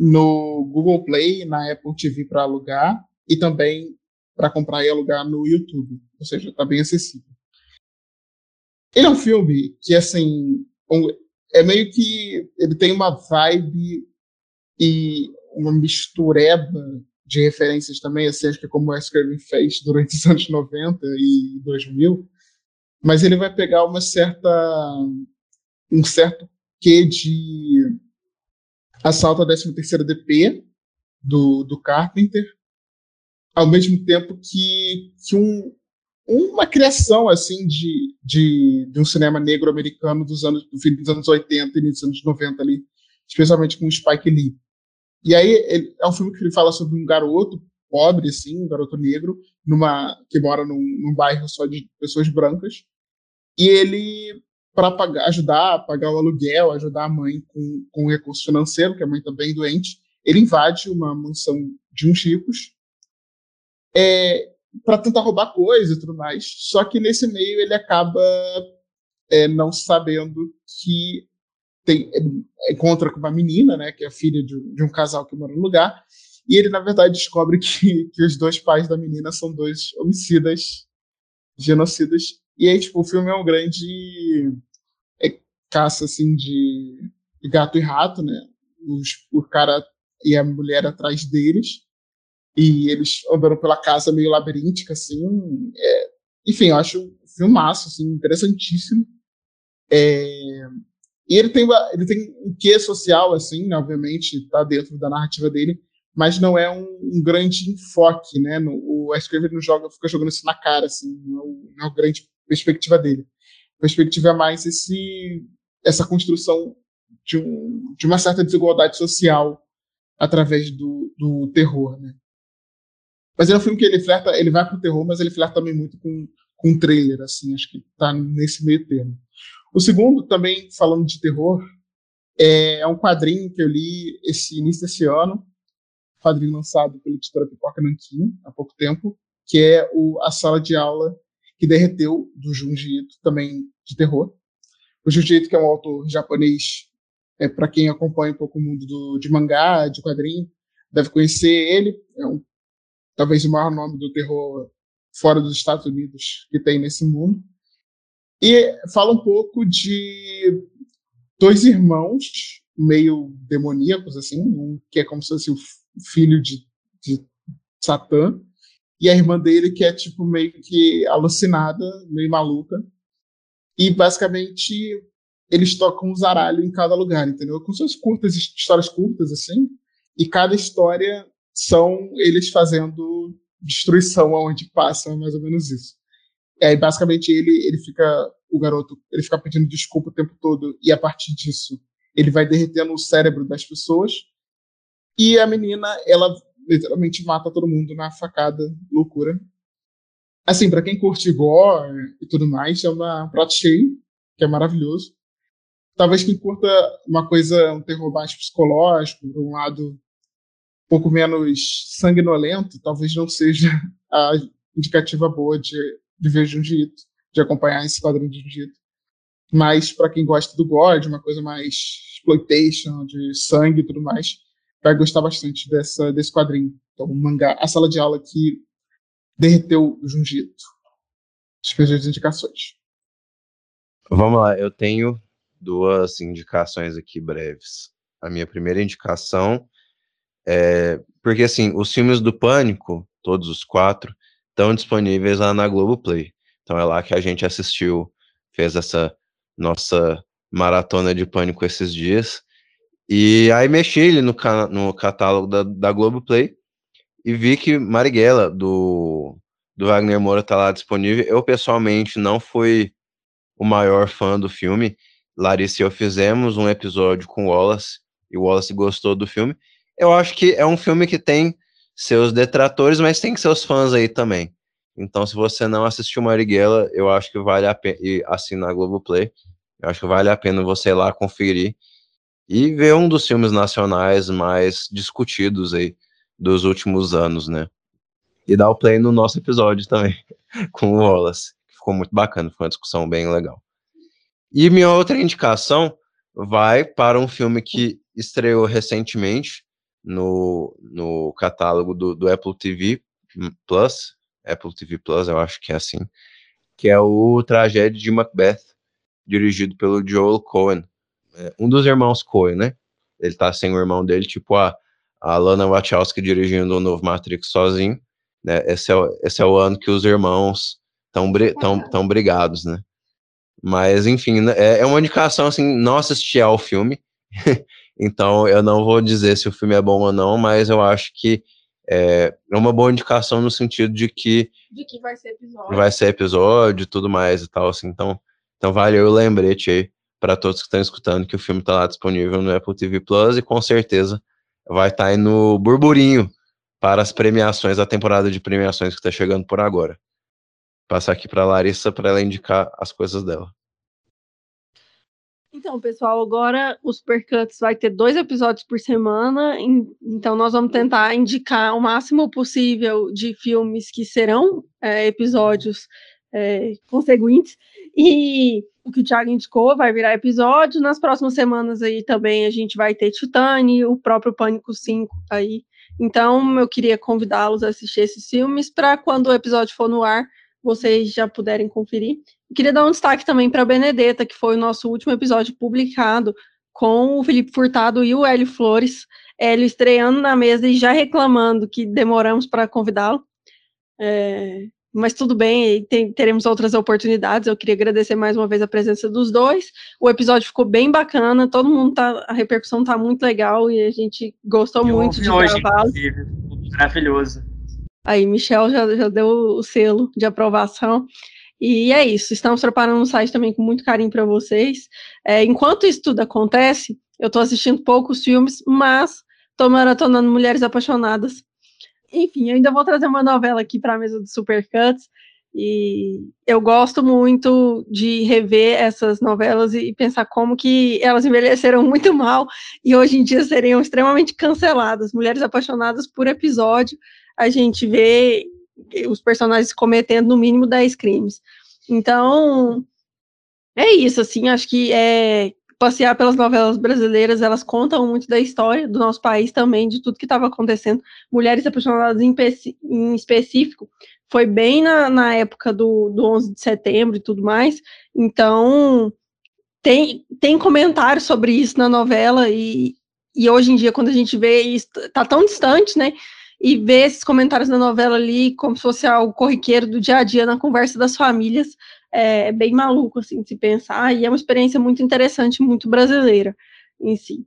no Google Play, na Apple TV para alugar e também para comprar e alugar no YouTube, ou seja, está bem acessível. Ele é um filme que, assim, um, é meio que ele tem uma vibe e uma mistureba de referências também, assim, acho que é como o Craven fez durante os anos 90 e 2000, mas ele vai pegar uma certa um certo quê de assalto à 13ª DP do, do Carpenter, ao mesmo tempo que, que um, uma criação assim de, de, de um cinema negro americano dos anos do fim dos anos 80 e dos anos 90 ali, especialmente com Spike Lee. E aí ele, é um filme que ele fala sobre um garoto pobre assim, um garoto negro, numa que mora num, num bairro só de pessoas brancas, e ele para ajudar a pagar o aluguel, ajudar a mãe com, com recurso financeiro, que a mãe está bem doente, ele invade uma mansão de uns ricos é, para tentar roubar coisas e tudo mais. Só que nesse meio ele acaba é, não sabendo que tem, encontra com uma menina, né, que é filha de, de, um casal que mora no lugar, e ele na verdade descobre que, [LAUGHS] que os dois pais da menina são dois homicidas, genocidas. E aí, tipo, o filme é um grande é, caça assim de, gato e rato, né? Os, o cara e a mulher atrás deles e eles andando pela casa meio labiríntica, assim. É, enfim, eu acho um filmaço, assim, interessantíssimo. É, e ele tem, ele tem um quê social, assim, né, obviamente, tá dentro da narrativa dele, mas não é um, um grande enfoque, né? No, o Wes Craven não joga, fica jogando isso na cara, assim, não é, não é a grande perspectiva dele. A perspectiva é mais esse, essa construção de, um, de uma certa desigualdade social através do, do terror, né? Mas é um filme que ele flerta, ele vai pro terror, mas ele flerta também muito com, com trailer, assim, acho que tá nesse meio termo. O segundo, também falando de terror, é, é um quadrinho que eu li esse início desse ano, quadrinho lançado pela editora Pipoca Nankin, há pouco tempo, que é o A Sala de Aula que Derreteu, do Junji Ito, também de terror. O Ito, que é um autor japonês, é, para quem acompanha um pouco o mundo do, de mangá, de quadrinho, deve conhecer ele. É um talvez o maior nome do terror fora dos Estados Unidos que tem nesse mundo. E fala um pouco de dois irmãos meio demoníacos, assim, um que é como se fosse o filho de, de Satã, e a irmã dele que é tipo meio que alucinada, meio maluca. E basicamente eles tocam um zaralho em cada lugar, entendeu? Com suas curtas, histórias curtas, assim, e cada história são eles fazendo destruição aonde passa, é mais ou menos isso. É, basicamente ele ele fica o garoto ele fica pedindo desculpa o tempo todo e a partir disso ele vai derretendo o cérebro das pessoas e a menina ela literalmente mata todo mundo na facada loucura assim para quem curte gore e tudo mais é uma, um prato cheio que é maravilhoso talvez quem curta uma coisa um terror mais psicológico por um lado pouco menos sanguinolento, talvez não seja [LAUGHS] a indicativa boa de, de ver Jiu-Jitsu, de acompanhar esse quadrinho de Jiu-Jitsu. Mas para quem gosta do gore, de uma coisa mais exploitation, de sangue e tudo mais, vai gostar bastante dessa, desse quadrinho. Então, o mangá, a sala de aula que derreteu o Jiu-Jitsu. As indicações. Vamos lá, eu tenho duas indicações aqui breves. A minha primeira indicação é, porque, assim, os filmes do Pânico, todos os quatro, estão disponíveis lá na Globoplay. Então é lá que a gente assistiu, fez essa nossa maratona de Pânico esses dias. E aí mexi ele no, no catálogo da, da Globoplay e vi que Marighella, do, do Wagner Moura, tá lá disponível. Eu, pessoalmente, não fui o maior fã do filme. Larissa e eu fizemos um episódio com Wallace, e o Wallace gostou do filme. Eu acho que é um filme que tem seus detratores, mas tem seus fãs aí também. Então, se você não assistiu Marighella, eu acho que vale a pena, e assinar Globoplay, eu acho que vale a pena você ir lá conferir e ver um dos filmes nacionais mais discutidos aí dos últimos anos, né? E dar o play no nosso episódio também, [LAUGHS] com o Wallace, ficou muito bacana, foi uma discussão bem legal. E minha outra indicação vai para um filme que estreou recentemente no, no catálogo do, do Apple TV Plus, Apple TV Plus, eu acho que é assim, que é o Tragédia de Macbeth, dirigido pelo Joel Cohen, é, um dos irmãos Cohen, né? Ele tá sem o irmão dele, tipo a, a Lana Wachowski dirigindo o novo Matrix sozinho, né? Esse é, esse é o ano que os irmãos estão tão, tão brigados, né? Mas, enfim, né, é, é uma indicação, assim, não assisti ao filme, [LAUGHS] então eu não vou dizer se o filme é bom ou não, mas eu acho que é, é uma boa indicação no sentido de que... De que vai ser episódio. Vai ser episódio e tudo mais e tal, assim, então, então valeu o lembrete aí para todos que estão escutando que o filme está lá disponível no Apple TV Plus e com certeza vai estar tá aí no burburinho para as premiações, a temporada de premiações que está chegando por agora. Passar aqui para a Larissa para ela indicar as coisas dela. Então, pessoal, agora o Supercuts vai ter dois episódios por semana, então nós vamos tentar indicar o máximo possível de filmes que serão é, episódios é, conseguintes. E o que o Thiago indicou vai virar episódio. Nas próximas semanas aí também a gente vai ter Titane, o próprio Pânico 5 aí. Então eu queria convidá-los a assistir esses filmes para quando o episódio for no ar, vocês já puderem conferir. queria dar um destaque também para Benedetta, que foi o nosso último episódio publicado com o Felipe Furtado e o Hélio Flores. Hélio estreando na mesa e já reclamando que demoramos para convidá-lo. É, mas tudo bem, tem, teremos outras oportunidades. Eu queria agradecer mais uma vez a presença dos dois. O episódio ficou bem bacana, todo mundo tá, a repercussão tá muito legal e a gente gostou Eu muito de hoje, gravá-lo. Maravilhoso. Aí, Michel já, já deu o selo de aprovação. E é isso, estamos preparando um site também com muito carinho para vocês. É, enquanto isso tudo acontece, eu estou assistindo poucos filmes, mas estou maratonando Mulheres Apaixonadas, enfim, eu ainda vou trazer uma novela aqui para a mesa do Supercuts. E eu gosto muito de rever essas novelas e pensar como que elas envelheceram muito mal e hoje em dia seriam extremamente canceladas. Mulheres apaixonadas por episódio, a gente vê os personagens cometendo no mínimo 10 crimes. Então, é isso, assim, acho que é passear pelas novelas brasileiras, elas contam muito da história do nosso país também, de tudo que estava acontecendo. Mulheres Apaixonadas em, em específico, foi bem na, na época do, do 11 de setembro e tudo mais. Então, tem, tem comentários sobre isso na novela e, e hoje em dia, quando a gente vê isso, tá tão distante, né? E ver esses comentários na novela ali como se fosse algo corriqueiro do dia a dia na conversa das famílias, é bem maluco, assim, de se pensar, e é uma experiência muito interessante, muito brasileira em si.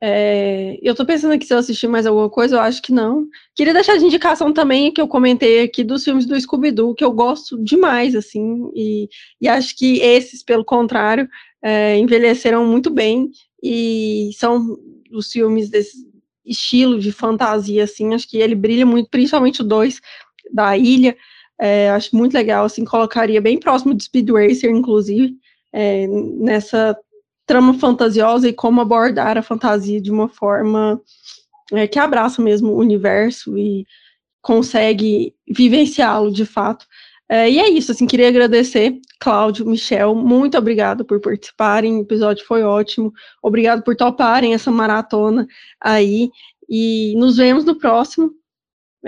É, eu tô pensando aqui se eu assistir mais alguma coisa, eu acho que não. Queria deixar de indicação também que eu comentei aqui dos filmes do Scooby-Doo, que eu gosto demais, assim, e, e acho que esses, pelo contrário, é, envelheceram muito bem, e são os filmes desse estilo de fantasia, assim, acho que ele brilha muito, principalmente o 2 da ilha, é, acho muito legal, assim, colocaria bem próximo de Speed Racer, inclusive, é, nessa trama fantasiosa e como abordar a fantasia de uma forma é, que abraça mesmo o universo e consegue vivenciá-lo de fato. É, e é isso, assim, queria agradecer, Cláudio, Michel, muito obrigado por participarem, o episódio foi ótimo, obrigado por toparem essa maratona aí, e nos vemos no próximo,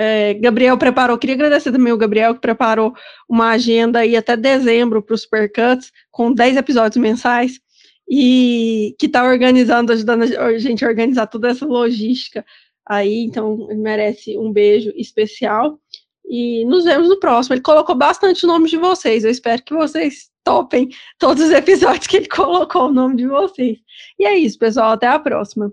é, Gabriel preparou, queria agradecer também o Gabriel que preparou uma agenda aí até dezembro para os Supercuts, com 10 episódios mensais, e que está organizando, ajudando a gente a organizar toda essa logística aí, então ele merece um beijo especial. E nos vemos no próximo. Ele colocou bastante o nome de vocês. Eu espero que vocês topem todos os episódios que ele [LAUGHS] colocou o nome de vocês. E é isso, pessoal. Até a próxima.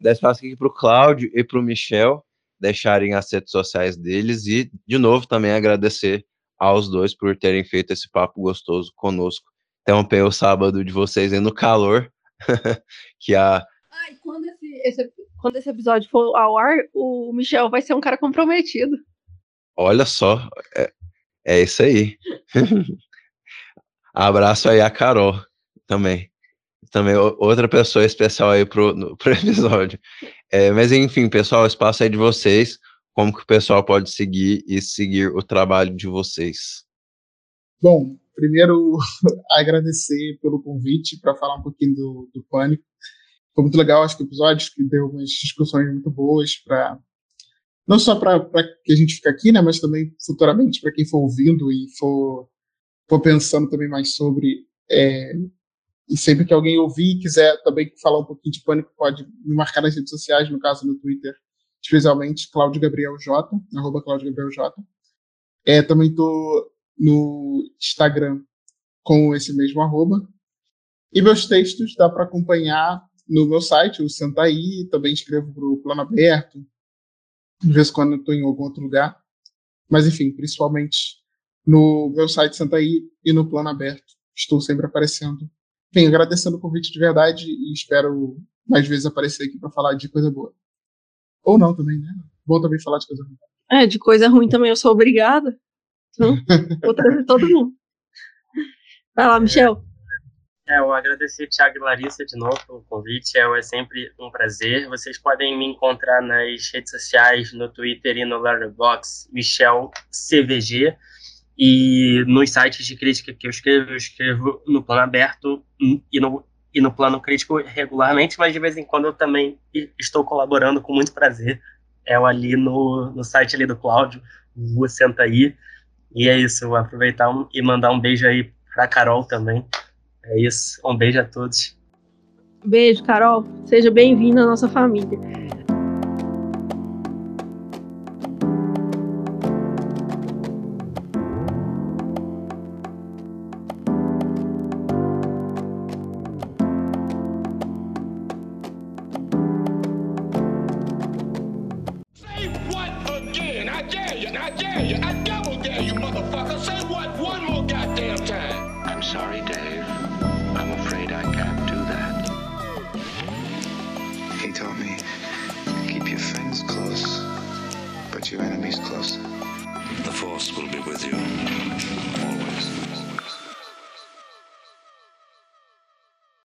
dar espaço aqui para o Cláudio e para o Michel deixarem as redes sociais deles e, de novo, também agradecer aos dois por terem feito esse papo gostoso conosco. Interromper o sábado de vocês aí no calor, [LAUGHS] que a. Ai, quando esse, esse, quando esse episódio for ao ar, o Michel vai ser um cara comprometido. Olha só, é, é isso aí. [LAUGHS] Abraço aí a Carol também. Também outra pessoa especial aí pro, no, pro [LAUGHS] episódio. É, mas enfim, pessoal, o espaço é de vocês. Como que o pessoal pode seguir e seguir o trabalho de vocês? Bom, primeiro [LAUGHS] agradecer pelo convite para falar um pouquinho do, do Pânico. Foi muito legal, acho que o episódio que deu umas discussões muito boas para não só para que a gente fique aqui, né, mas também futuramente para quem for ouvindo e for, for pensando também mais sobre. É, e sempre que alguém ouvir e quiser também falar um pouquinho de pânico, pode me marcar nas redes sociais, no caso no Twitter, especialmente Cláudio Gabriel J, arroba Gabriel J. É, também estou no Instagram com esse mesmo arroba. E meus textos dá para acompanhar no meu site, o Santaí, também escrevo para o Plano Aberto, de vez em quando estou em algum outro lugar. Mas, enfim, principalmente no meu site Santaí e no Plano Aberto. Estou sempre aparecendo. Enfim, agradecendo o convite de verdade e espero mais vezes aparecer aqui para falar de coisa boa. Ou não também, né? Bom também falar de coisa ruim. É, de coisa ruim também eu sou obrigada. Então, [LAUGHS] vou trazer todo mundo. Vai lá, Michel. É, eu agradecer Thiago e Larissa de novo pelo convite, é, é sempre um prazer. Vocês podem me encontrar nas redes sociais, no Twitter e no Letterboxd, Michel CVG, e nos sites de crítica que eu escrevo, eu escrevo no plano aberto e no, e no plano crítico regularmente, mas de vez em quando eu também estou colaborando com muito prazer. É ali no, no site ali do Cláudio, o Senta aí. E é isso, vou aproveitar um, e mandar um beijo aí pra Carol também. É isso. Um beijo a todos. Beijo, Carol. Seja bem-vinda à nossa família.